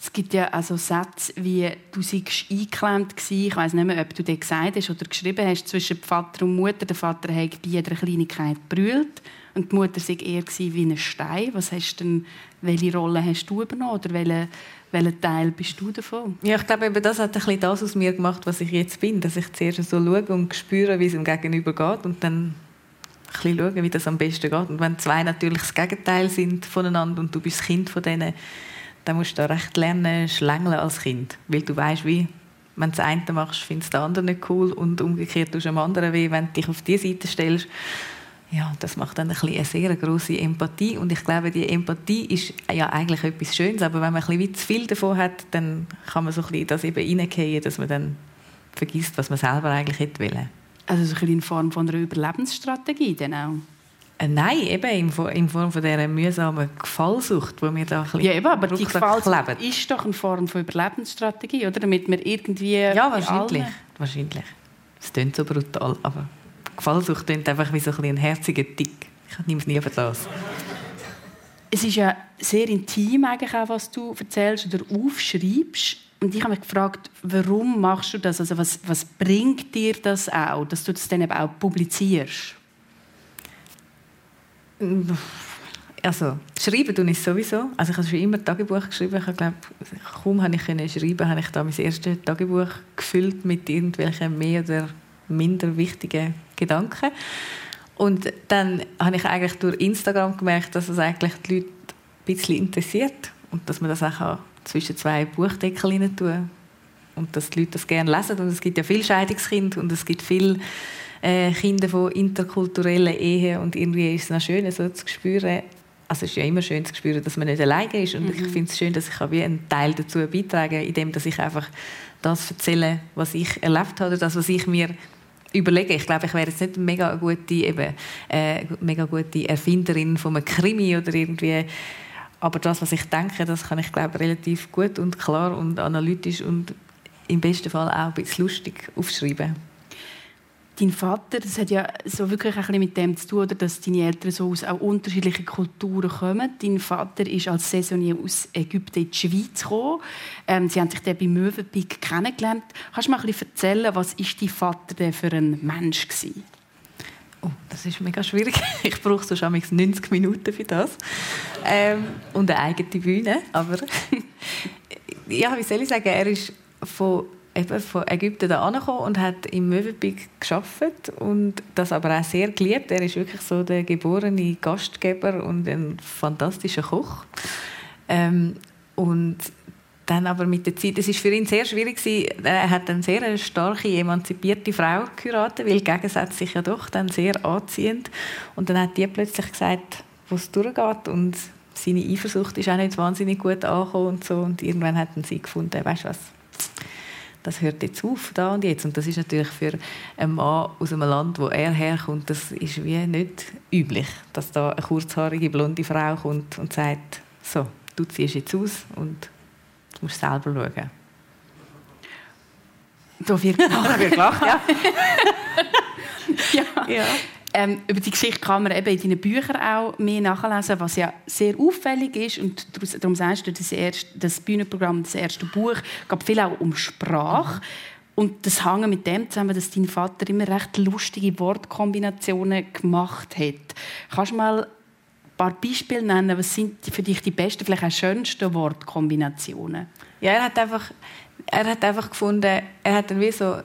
Es gibt ja also Sätze wie «Du seist eingeklemmt gewesen». Ich weiß nicht mehr, ob du das gesagt hast oder geschrieben hast zwischen Vater und Mutter. Der Vater hat bei jeder Kleinigkeit brüllt und die Mutter sei eher wie ein Stein. Was hast denn, welche Rolle hast du übernommen oder welchen, welchen Teil bist du davon? Ja, ich glaube, eben das hat ein bisschen das aus mir gemacht, was ich jetzt bin. Dass ich zuerst so schaue und spüre, wie es dem Gegenüber geht und dann bisschen schaue, wie das am besten geht. Und wenn zwei natürlich das Gegenteil sind voneinander und du bist Kind von denen, dann musst du da recht lernen, schlängeln als Kind. Weil du weißt, wie, wenn du das eine machst, findest du das andere nicht cool und umgekehrt tust du dem anderen weh, wenn du dich auf diese Seite stellst. Ja, das macht dann ein bisschen eine sehr große Empathie und ich glaube, die Empathie ist ja eigentlich etwas Schönes, aber wenn man ein bisschen zu viel davon hat, dann kann man so ein bisschen das eben reingehen, dass man dann vergisst, was man selber eigentlich hätte wollen. Also so ein bisschen in Form von einer Überlebensstrategie dann auch. Äh, nein, eben in, Fo- in Form von dieser mühsamen Gefallsucht, wo wir da ein bisschen Ja, eben, aber die kleben. ist doch eine Form von Überlebensstrategie, oder? Damit man irgendwie... Ja, wahrscheinlich. wahrscheinlich. Es klingt so brutal, aber Gefallsucht klingt einfach wie so ein, herziger Tick. Ich nehme es nie für das. Es ist ja sehr intim, eigentlich auch, was du erzählst oder aufschreibst. Und ich habe mich gefragt, warum machst du das? Also was, was bringt dir das auch, dass du das dann eben auch publizierst? Also, schreiben tue ich sowieso. Also ich habe schon immer Tagebuch geschrieben. Ich glaube, kaum habe ich schreiben, habe ich da mein erstes Tagebuch gefüllt mit irgendwelchen mehr oder minder wichtigen Gedanken. Und dann habe ich eigentlich durch Instagram gemerkt, dass es eigentlich die Leute ein bisschen interessiert und dass man das auch zwischen zwei Buchdeckel rein tun und dass die Leute das gerne lesen. Und es gibt ja viele Scheidungskinder und es gibt viele äh, Kinder von interkulturellen Ehen und irgendwie ist es noch schön, so zu spüren, also es ist ja immer schön zu spüren, dass man nicht alleine ist und ich finde es schön, dass ich auch wie einen Teil dazu beitragen kann, indem dass ich einfach das erzähle, was ich erlebt habe oder das, was ich mir überlege. Ich glaube, ich wäre jetzt nicht eine mega gute, eben, äh, mega gute Erfinderin von einem Krimi oder irgendwie aber das, was ich denke, das kann ich glaube relativ gut und klar und analytisch und im besten Fall auch ein bisschen lustig aufschreiben. Dein Vater, das hat ja so wirklich ein mit dem zu tun, oder, dass deine Eltern so aus auch unterschiedlichen Kulturen kommen. Dein Vater ist als Saisonier aus Ägypten in die Schweiz gekommen. Ähm, sie haben sich bei Möwenpick kennengelernt. Kannst du mal ein bisschen erzählen, was ist dein Vater denn für ein Mensch gewesen? Oh, das ist mega schwierig. Ich brauche so schon 90 Minuten für das. Ähm, und eine eigene Bühne. Aber ja, wie soll ich sagen, er ist von, eben von Ägypten da angekommen und hat im Möwenpick geschafft und das aber auch sehr geliebt. Er ist wirklich so der geborene Gastgeber und ein fantastischer Koch. Ähm, und dann aber mit der Zeit, es ist für ihn sehr schwierig gewesen, er hat eine sehr starke, emanzipierte Frau geheiratet, weil Gegensätze sich ja doch dann sehr anziehend. Und dann hat die plötzlich gesagt, wo es durchgeht und seine Eifersucht ist auch nicht wahnsinnig gut angekommen und so. Und irgendwann hat sie gefunden, weißt du was, das hört jetzt auf, da und jetzt. Und das ist natürlich für einen Mann aus einem Land, wo er herkommt, das ist wie nicht üblich, dass da eine kurzhaarige, blonde Frau kommt und sagt, so, du ziehst jetzt aus und du musst selber schauen. Da wird gelacht. wird gelacht, ja. ja. ja. Ähm, über die Geschichte kann man eben in deinen Büchern auch mehr nachlesen, was ja sehr auffällig ist. Und darum sagst du, das, erste, das Bühnenprogramm, das erste Buch, geht viel auch um Sprache. Und das hängt mit dem zusammen, dass dein Vater immer recht lustige Wortkombinationen gemacht hat. Kannst du mal paar Beispiele nennen? Was sind für dich die besten, vielleicht auch schönsten Wortkombinationen? Ja, er hat einfach, er hat einfach gefunden, er hat dann wie so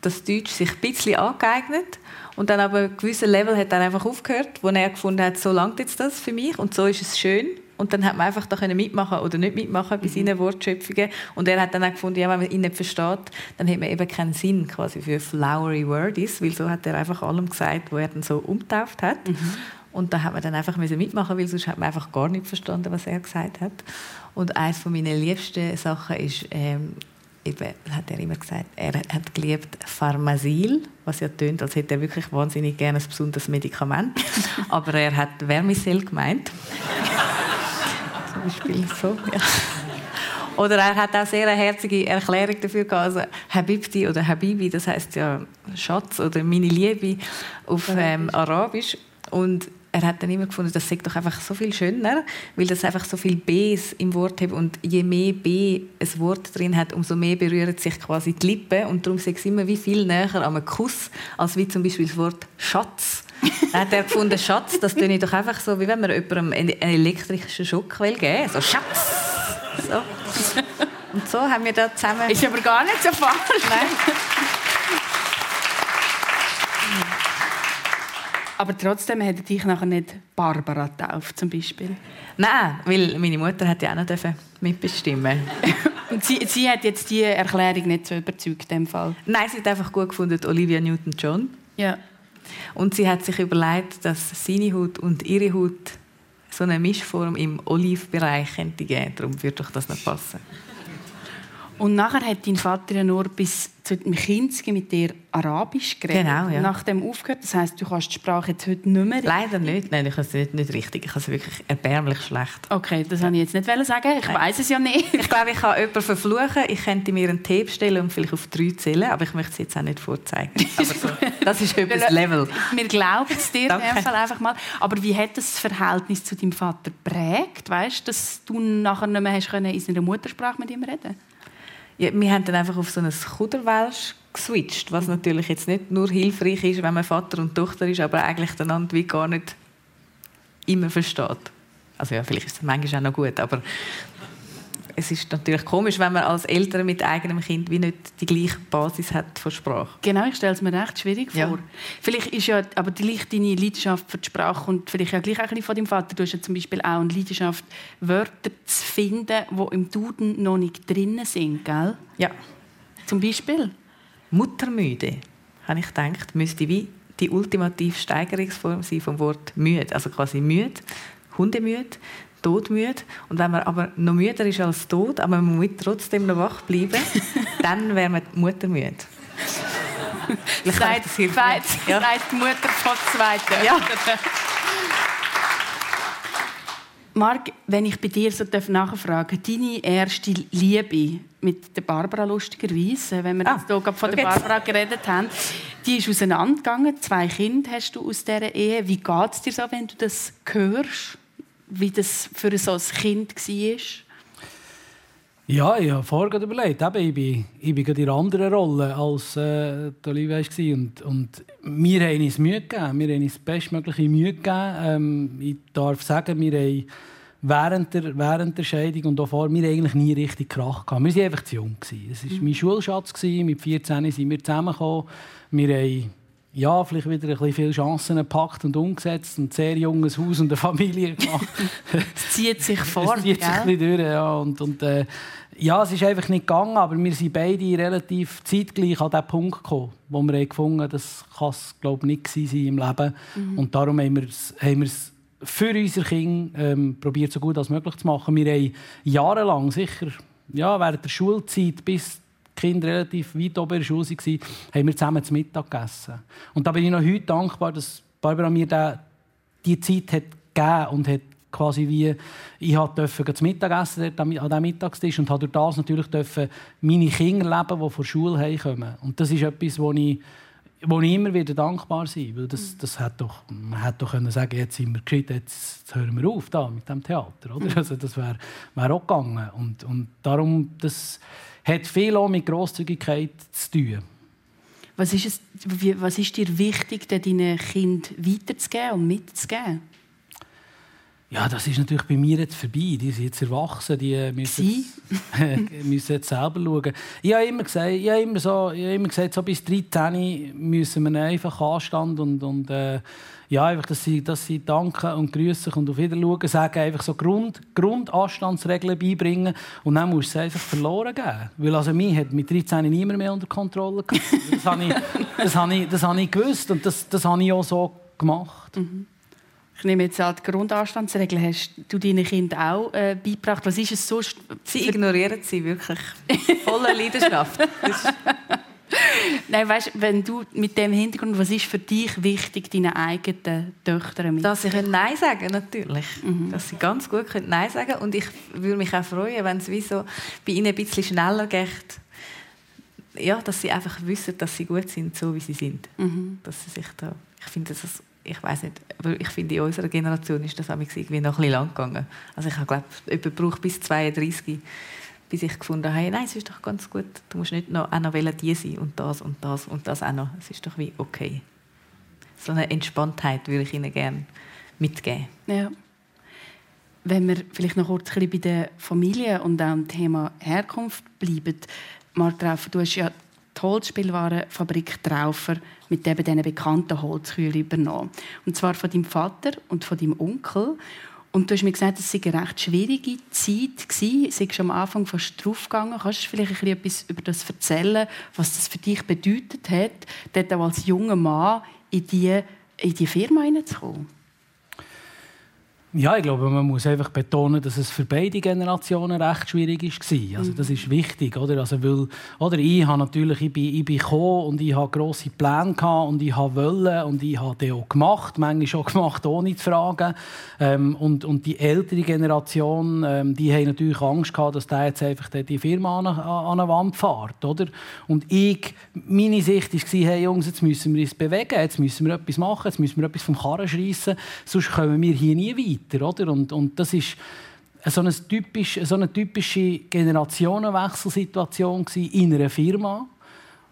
das Deutsch sich ein bisschen angeeignet und dann aber ein gewisses Level hat er einfach aufgehört, wo er gefunden hat, so langt jetzt das für mich und so ist es schön. Und dann hat man einfach da können mitmachen oder nicht mitmachen bei seinen Wortschöpfungen. Und er hat dann auch gefunden, ja, wenn man ihn nicht versteht, dann hat man eben keinen Sinn quasi für flowery wordies, weil so hat er einfach allem gesagt, wo er dann so umtauft hat. Und da hat man dann einfach mitmachen, weil sonst hat man einfach gar nicht verstanden, was er gesagt hat. Und eines von meinen liebsten Sachen ist, ähm, eben, hat er immer gesagt, er hat geliebt Pharmasil, was ja tönt, als hätte er wirklich wahnsinnig gerne ein besonderes Medikament. Aber er hat Vermicell gemeint. Zum Beispiel so, ja. Oder er hat auch sehr eine herzige Erklärung dafür gehabt. Also Habibti oder Habibi, das heißt ja Schatz oder meine Liebe auf ähm, Arabisch. Und er hat dann immer gefunden, das sei doch einfach so viel schöner, weil das einfach so viel Bs im Wort hat und je mehr B ein Wort drin hat, umso mehr berühren sich quasi die Lippen und darum sei es immer wie viel näher an einem Kuss, als wie zum Beispiel das Wort Schatz. Dann hat er gefunden, Schatz, das töne ich doch einfach so, wie wenn man jemandem einen elektrischen Schock will geben will. So, Schatz! So. Und so haben wir da zusammen... Ist aber gar nicht so falsch. Nein. Aber trotzdem hätte dich nachher nicht Barbara getauft, zum Beispiel. Nein, weil meine Mutter hat ja auch noch mitbestimmen. Und sie, sie hat jetzt die Erklärung nicht so überzeugt, in dem Fall. Nein, sie hat einfach gut gefunden, Olivia Newton-John. Ja. Und sie hat sich überlegt, dass seine Haut und ihre Haut so eine Mischform im Olivbereich könnte geben. Darum würde doch das noch passen. Und nachher hat dein Vater ja nur bis zu dem Kinski mit dir Arabisch geredet. Genau, ja. Nach dem aufgehört. Das heisst, du kannst die Sprache jetzt heute nicht mehr. Leider nicht. Nein, ich kann es nicht, nicht richtig. Ich kann es wirklich erbärmlich schlecht. Okay, das wollte ich jetzt nicht sagen. Ich weiß es ja nicht. Ich glaube, ich kann jemanden verfluchen. Ich könnte mir einen Tee bestellen und vielleicht auf drei zählen, aber ich möchte es jetzt auch nicht vorzeigen. Aber so, das ist etwas Level. Wir glauben es dir in Danke. dem Fall einfach mal. Aber wie hat das Verhältnis zu deinem Vater prägt? Weißt du, dass du nachher nicht mehr hast können in seiner Muttersprache mit ihm reden Ja, wir haben dann einfach auf so ein Kuderwelsch geswitcht, was natürlich jetzt nicht nur hilfreich ist, wenn man Vater und Tochter ist, aber eigentlich einander wie gar nicht immer versteht. Also ja, vielleicht ist es manchmal auch noch gut, aber es ist natürlich komisch, wenn man als Eltern mit eigenem Kind wie nicht die gleiche Basis hat von Sprache. Genau, ich stelle es mir recht schwierig vor. Ja. Vielleicht ist ja aber gleich deine Leidenschaft für die Sprache und vielleicht ja gleich auch ein bisschen von deinem Vater. Du hast ja zum Beispiel auch eine Leidenschaft, Wörter zu finden, die im Duden noch nicht drin sind, gell? Ja, Zum Beispiel? Muttermüde, habe ich gedacht, müsste wie die ultimative Steigerungsform sein vom Wort müde. Also quasi müde, hundemüde, todmüde. Und wenn man aber noch müder ist als tot, aber man muss trotzdem noch wach bleiben, dann wäre man muttermüde. Vielleicht ich das hilft nicht. Ja. sagt die Mutter von zwei Töchtern. Ja. Marc, wenn ich bei dir so darf nachfragen deine erste Liebe mit der Barbara lustigerweise, wenn wir Ah, jetzt hier gerade von der. Barbara geredet haben, die ist auseinandergegangen. Zwei Kinder hast du aus dieser Ehe. Wie geht es dir so, wenn du das hörst? Wie das für so ein Kind war? Ja, ich habe vorher überlegt. Eben, ich bin, ich bin gerade in einer anderen Rolle als äh, Olivia war. Und, und wir haben uns Mühe gegeben. Wir haben uns bestmögliche Mühe gegeben. Ähm, ich darf sagen, wir haben während der, während der Scheidung und auch vor, wir eigentlich nie richtig Krach gehabt. Wir waren einfach zu jung. Es war mein Schulschatz. Mit 14 sind wir zusammengekommen. Wir haben ja, vielleicht wieder ein bisschen viele Chancen gepackt und umgesetzt und ein sehr junges Haus und eine Familie gemacht. Es zieht sich vor, Es zieht sich ein bisschen durch, ja. Und, und, äh, ja, es ist einfach nicht gegangen, aber wir sind beide relativ zeitgleich an den Punkt gekommen, wo wir gefunden haben, das kann es glaube ich, nicht sein im Leben. Und darum haben wir es, haben wir es für unsere Kinder ähm, probiert, so gut als möglich zu machen. Wir haben jahrelang, sicher ja, während der Schulzeit, bis Kinder relativ weit oben in der Schule waren, haben wir zusammen zu Mittag gegessen. Und da bin ich noch heute dankbar, dass Barbara mir den, die Zeit hat gegeben und hat quasi wie ich durfte das Mittagessen dort an diesem Mittagstisch und habe durch das natürlich meine Kinder leben, die von der Schule heimkommen. Und das ist etwas, wo ich, wo ich immer wieder dankbar sein weil das, das hat doch, man hätte doch können sagen jetzt sind wir gescheit, jetzt, jetzt hören wir auf da mit dem Theater. Oder? Also das wäre wär auch gegangen. Und, und darum, das hat viel auch mit Grosszügigkeit zu tun. Was ist, es, was ist dir wichtig, deinen Kind weiterzugeben und mitzugeben? Ja, das ist natürlich bei mir jetzt vorbei. Die sind jetzt erwachsen, die müssen jetzt, müssen jetzt selber schauen. Ich habe immer gesagt, ich habe immer so, ich habe immer gesagt so bis 13 müssen wir einfach Anstand und, und äh, ja, einfach, dass sie, dass sie danken und grüßen und auf Wiederschauen sagen, einfach so Grund, Grundanstandsregeln beibringen und dann musst du es einfach verloren geben. Weil also mich hat mit 13 niemand mehr unter Kontrolle gehabt. Das habe ich, das habe ich, das habe ich gewusst und das, das habe ich auch so gemacht. Ich nehme jetzt an, die Grundanstandsregeln hast du deinen Kindern auch äh, beigebracht. Was ist es so? Sie ignorieren sie wirklich voller Leidenschaft. Das ist Nein, weißt, wenn du mit dem Hintergrund, was ist für dich wichtig, deinen eigenen Töchtern mit? Dass sie können Nein sagen natürlich. Dass sie ganz gut können Nein sagen Und ich würde mich auch freuen, wenn es wie so bei ihnen ein bisschen schneller geht. Ja, dass sie einfach wissen, dass sie gut sind, so wie sie sind. Dass sie sich da... Ich finde, das ist- ich weiß nicht, aber ich finde, in unserer Generation ist das irgendwie noch ein bisschen lang gegangen. Also ich habe, glaube jemand braucht bis 32, bis ich gefunden habe, hey, nein, es ist doch ganz gut. Du musst nicht noch, auch noch die sein und das und das und das auch noch. Es ist doch wie okay. So eine Entspanntheit würde ich ihnen gerne mitgeben. Ja. Wenn wir vielleicht noch kurz bei der Familie und dem Thema Herkunft bleiben. Marta, du hast ja die Holzspielwarenfabrik Traufer mit eben diesen bekannten Holzkühlen übernommen. Und zwar von deinem Vater und von deinem Onkel. Und du hast mir gesagt, es sei eine recht schwierige Zeit gewesen. Es am Anfang fast draufgegangen. Kannst du vielleicht ein bisschen etwas über das erzählen, was das für dich bedeutet hat, dort auch als junger Mann in die, in die Firma hineinzukommen? Ja, ich glaube, man muss einfach betonen, dass es für beide Generationen recht schwierig war. Also das ist wichtig, oder? Also, weil, oder ich habe natürlich, ich bin, ich bin gekommen und ich habe grosse Pläne gehabt und ich habe wollen und ich habe die auch gemacht, manchmal auch gemacht, ohne zu fragen. Ähm, und, und die ältere Generation, ähm, die haben natürlich Angst gehabt, dass der jetzt einfach die- Firma an, an eine Wand fährt, oder? Und ich, meine Sicht war, hey Jungs, jetzt müssen wir uns bewegen, jetzt müssen wir etwas machen, jetzt müssen wir etwas vom Karren schreissen, sonst kommen wir hier nie weiter, oder? Und, und das ist so eine typische, so eine typische Generationenwechselsituation in einer Firma,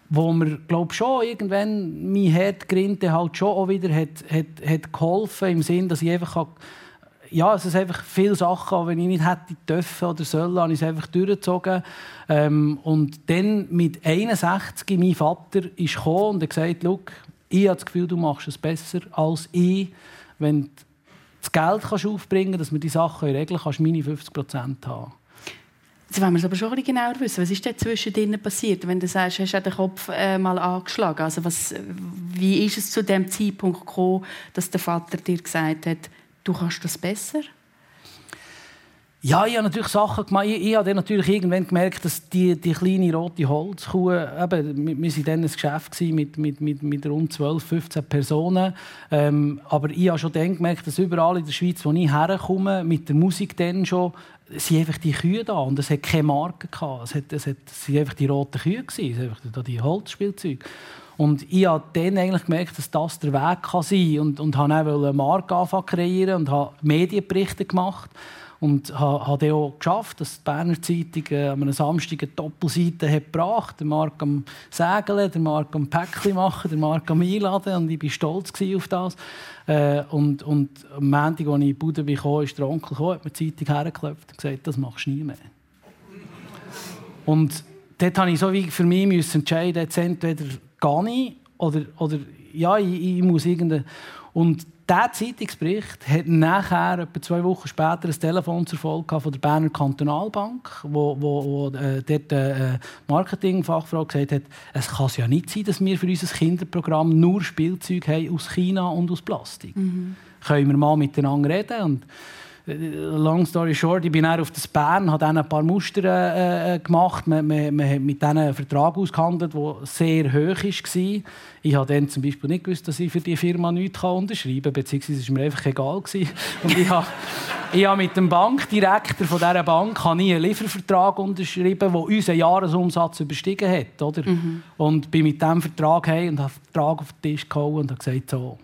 wo mir glaub schon irgendwann mein Herd grinte halt schon auch wieder hat, hat, hat geholfen im Sinn, dass ich einfach ja, es ist einfach viele Sachen, wenn ich nicht hätte dürfen oder sollen, habe ich es einfach durchgezogen. Ähm, und dann mit 61 mein Vater ist und hat gesagt, «Schau, ich habe das Gefühl, du machst es besser als ich, wenn das Geld kannst aufbringen, dass wir die Sachen regeln, kannst du meine 50 Prozent haben.» Jetzt wollen wir es aber schon genauer wissen. Was ist denn zwischen ihnen passiert? Wenn du sagst, hast du den Kopf äh, mal angeschlagen. Also was, wie ist es zu dem Zeitpunkt gekommen, dass der Vater dir gesagt hat, du kannst das besser? Ja, ich habe natürlich Sachen gemacht. Ich, ich habe dann natürlich irgendwann gemerkt, dass die, die kleine rote Holzkuh, eben, wir, waren dann ein Geschäft mit, mit, mit, mit rund 12, 15 Personen. Ähm, aber ich habe schon dann gemerkt, dass überall in der Schweiz, wo ich herkomme, mit der Musik dann schon, sind einfach die Kühe da und es hat keine Marke gehabt. Es, hat, es, hat, es sind einfach die roten Kühe gewesen, es da die Holzspielzeuge. Und ich habe dann eigentlich gemerkt, dass das der Weg kann sein und, und habe dann eine Marke anfangen kreieren und habe Medienberichte gemacht und habe, habe auch geschafft, dass die Berner Zeitung äh, an einem Samstag eine Doppelseite hat gebracht Der Marc am Segeln, der Marc am Päckchen machen, der Marc am Einladen. Und ich war stolz auf das. Äh, und, und am Montag, als ich in die Bude kam, ist der Onkel gekommen, hat mir die Zeitung hergeklopft und gesagt, das machst du nie mehr. Und dort musste ich so wie für mich müssen entscheiden, jetzt entweder gehe ich oder, oder ja, ich, ich muss irgendeine... Und dieser Zeitungsbericht hat nachher, etwa zwei Wochen später, ein Telefonserfolg von der Berner Kantonalbank, wo, wo, wo äh, dort eine Marketingfachfrau gesagt hat, es kann ja nicht sein, dass wir für unser Kinderprogramm nur Spielzeug haben aus China und aus Plastik. Können wir mal miteinander reden? Und äh, long story short, ich bin dann auf das Bern, habe dann ein paar Muster äh, äh, gemacht. Man, man, man hat mit denen einen Vertrag ausgehandelt, der sehr hoch war. Ich habe dann zum Beispiel nicht gewusst, dass ich für die Firma nichts unterschreiben kann, beziehungsweise es war mir einfach egal. Gewesen. Und ich habe, ich habe mit dem Bankdirektor von dieser Bank habe ich einen Liefervertrag unterschrieben, der unseren Jahresumsatz überstiegen hat. Oder? Und bin mit diesem Vertrag heim und habe den Vertrag auf den Tisch gehauen und habe gesagt, so,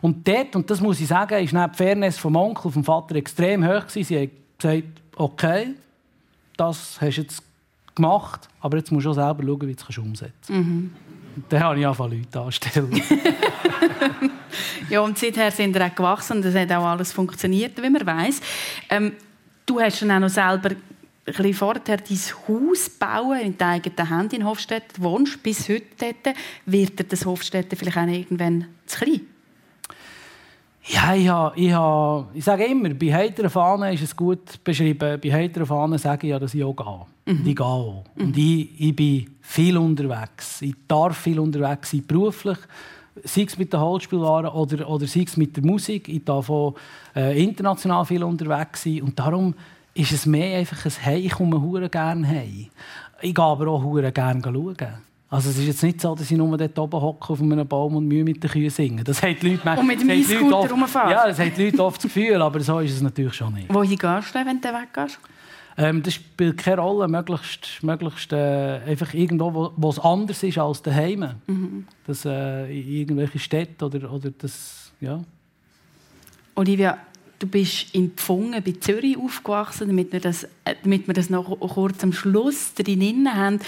und dort, und das muss ich sagen, ist die Fairness vom Onkel, vom Vater extrem hoch gewesen. Sie haben gesagt, okay, das hast du jetzt gemacht, aber jetzt musst du auch selber schauen, wie du es umsetzen kannst. Und dann habe ich angefangen, Leute anzustellen. Ja, und seither sind wir auch gewachsen und es hat auch alles funktioniert, wie man weiß. Ähm, du hast dann auch noch selber ein bisschen vorher dein Haus bauen in deiner eigenen Hand in Hofstetten. Du wohnst bis heute dort. Wird dir das Hofstetten vielleicht auch irgendwann zu klein? Ja, ich, habe, ich, habe, ich sage immer, bei heiteren Fahnen ist es gut beschrieben. Bei heiteren Fahnen sage ich ja, dass ich auch gehe. Und ich gehe auch. Und ich, ich bin viel unterwegs. Ich darf viel unterwegs sein, beruflich. Sei es mit den Holzspielwaren oder, oder sei es mit der Musik. Ich darf auch äh, international viel unterwegs sein. Und darum ist es mehr einfach ein Hey, ich komme gerne heim. Ich gehe aber auch gerne schauen. Also es ist jetzt nicht so, dass ich nur dort oben hocke auf einem Baum und Mühe mit den Kühen singen. Das haben die Leute, Und mit dem E-Scooter rumfahren. Ja, das haben die Leute oft das Gefühl, aber so ist es natürlich schon nicht. Wohin gehst du, wenn du weggehst? Ähm, das spielt keine Rolle, möglichst, möglichst äh, einfach irgendwo, wo, es anders ist als daheim. Das, äh, in irgendwelche Städte oder, oder das, ja. Olivia, du bist in Pfungen bei Zürich aufgewachsen, damit wir das, äh, damit wir das noch kurz am Schluss drin haben.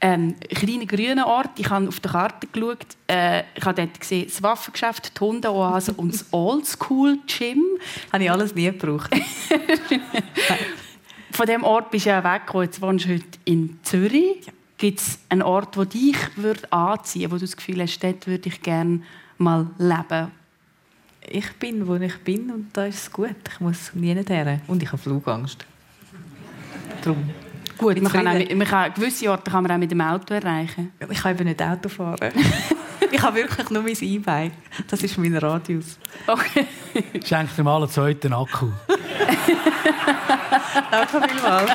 Ähm, ein kleiner grüner Ort. Ich habe auf der Karte geschaut. Äh, ich habe dort gesehen, das Waffengeschäft, die Hundeoase und das Oldschool-Gym. Habe ich alles nie gebraucht. Von diesem Ort bist du ja weggekommen. Jetzt wohnst du heute in Zürich. Gibt es einen Ort, der dich anziehen würde, wo du das Gefühl hast, dort würde ich gerne mal leben? Ich bin, wo ich bin und da ist es gut. Ich muss nie her. Und ich habe Flugangst. Darum. Gut, man kann, auch, man kann, gewisse Orte kann man auch mit dem Auto erreichen. Ich kann eben nicht Auto fahren. ich habe wirklich nur mein E-Bike. Das ist mein Radius. Okay. Schenk dir mal einen zweiten Akku. Danke vielmals.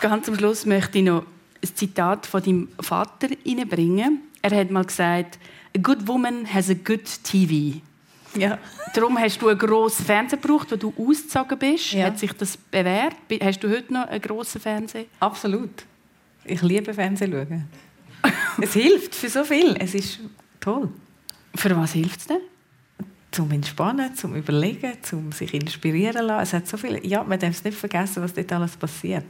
Ganz am Schluss möchte ich noch ein Zitat von deinem Vater reinbringen. Er hat mal gesagt, «A good woman has a good TV». Ja. Darum hast du einen grossen Fernseher gebraucht, wo du ausgezogen bist. Ja. Hat sich das bewährt? Hast du heute noch einen grossen Fernseher? Absolut. Ich liebe Fernsehen schauen. es hilft für so viel. Es ist toll. Für was hilft es denn? Zum Entspannen, zum Überlegen, zum sich inspirieren lassen. Es hat so viel. Ja, man darf es nicht vergessen, was dort alles passiert.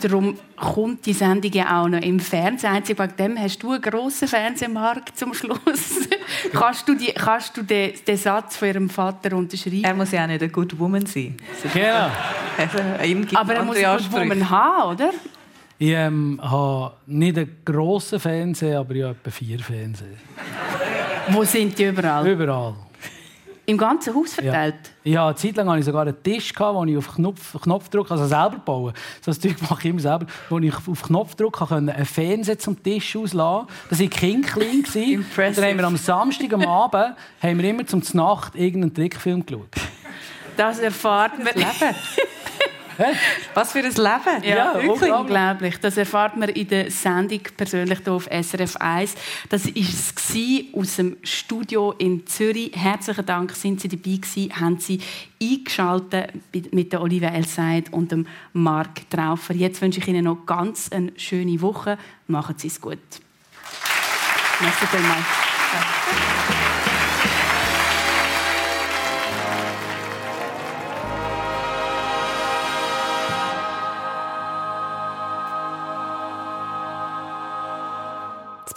Darum kommt die Sendung ja auch noch im Fernsehen. Einzig wegen dem hast du einen grossen Fernsehmarkt zum Schluss. kannst du, die, kannst du den, den Satz von ihrem Vater unterschreiben? Er muss ja auch nicht eine Good Woman sein. Genau. Also, Aber er muss einen Ansprüche. Woman haben, oder? Ich ähm, habe nicht einen grossen Fernseher, aber ich habe etwa vier Fernseher. Wo sind die überall? Überall. Im ganzen Haus verteilt? Ja, eine Zeit lang hatte ich sogar einen Tisch, gehabt, wo ich auf Knopf, Knopfdruck, also selber bauen, so ein Zeug mache ich immer selber, wo ich auf Knopfdruck konnte einen Fernseher zum Tisch auslassen klein war. Und Impressive. dann haben wir am Samstag am Abend haben wir immer zum Nacht irgendeinen Trickfilm geschaut. Das erfahrt man. Leben. Was für ein Leben. Ja, Ja, unglaublich. Das erfahrt man in der Sendung persönlich hier auf SRF 1. Das war es aus dem Studio in Zürich. Herzlichen Dank, sind Sie dabei gewesen, haben Sie eingeschaltet mit der Olivia Elseid und dem Marc Traufer. Jetzt wünsche ich Ihnen noch ganz eine schöne Woche. Machen Sie es gut. Merci vielmals.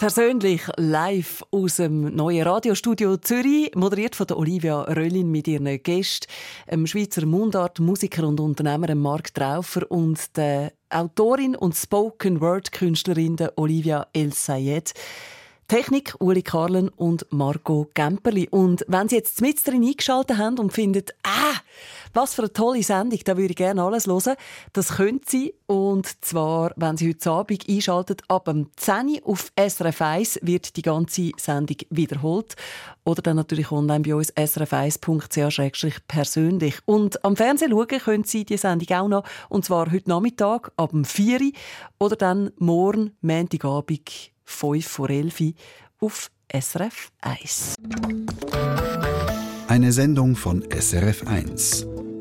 Persönlich live aus dem neuen Radiostudio Zürich, moderiert von der Olivia Röllin mit ihren Gästen, dem Schweizer Mundart-Musiker und Unternehmer Mark Traufer und der Autorin und Spoken-Word-Künstlerin der Olivia El Sayed. Technik Uli Karlen und Marco Gemperli. Und wenn Sie jetzt mit drin eingeschaltet haben und finden, ah, Was für eine tolle Sendung, da würde ich gerne alles hören. Das können Sie, und zwar, wenn Sie heute Abend einschalten, ab dem 10 Uhr auf SRF 1 wird die ganze Sendung wiederholt. Oder dann natürlich online bei uns srf1.ch-persönlich. Und am Fernsehen schauen können Sie die Sendung auch noch, und zwar heute Nachmittag ab dem 4 Uhr oder dann morgen, Montagabend, 5 vor 11 Uhr auf SRF 1. Eine Sendung von SRF 1.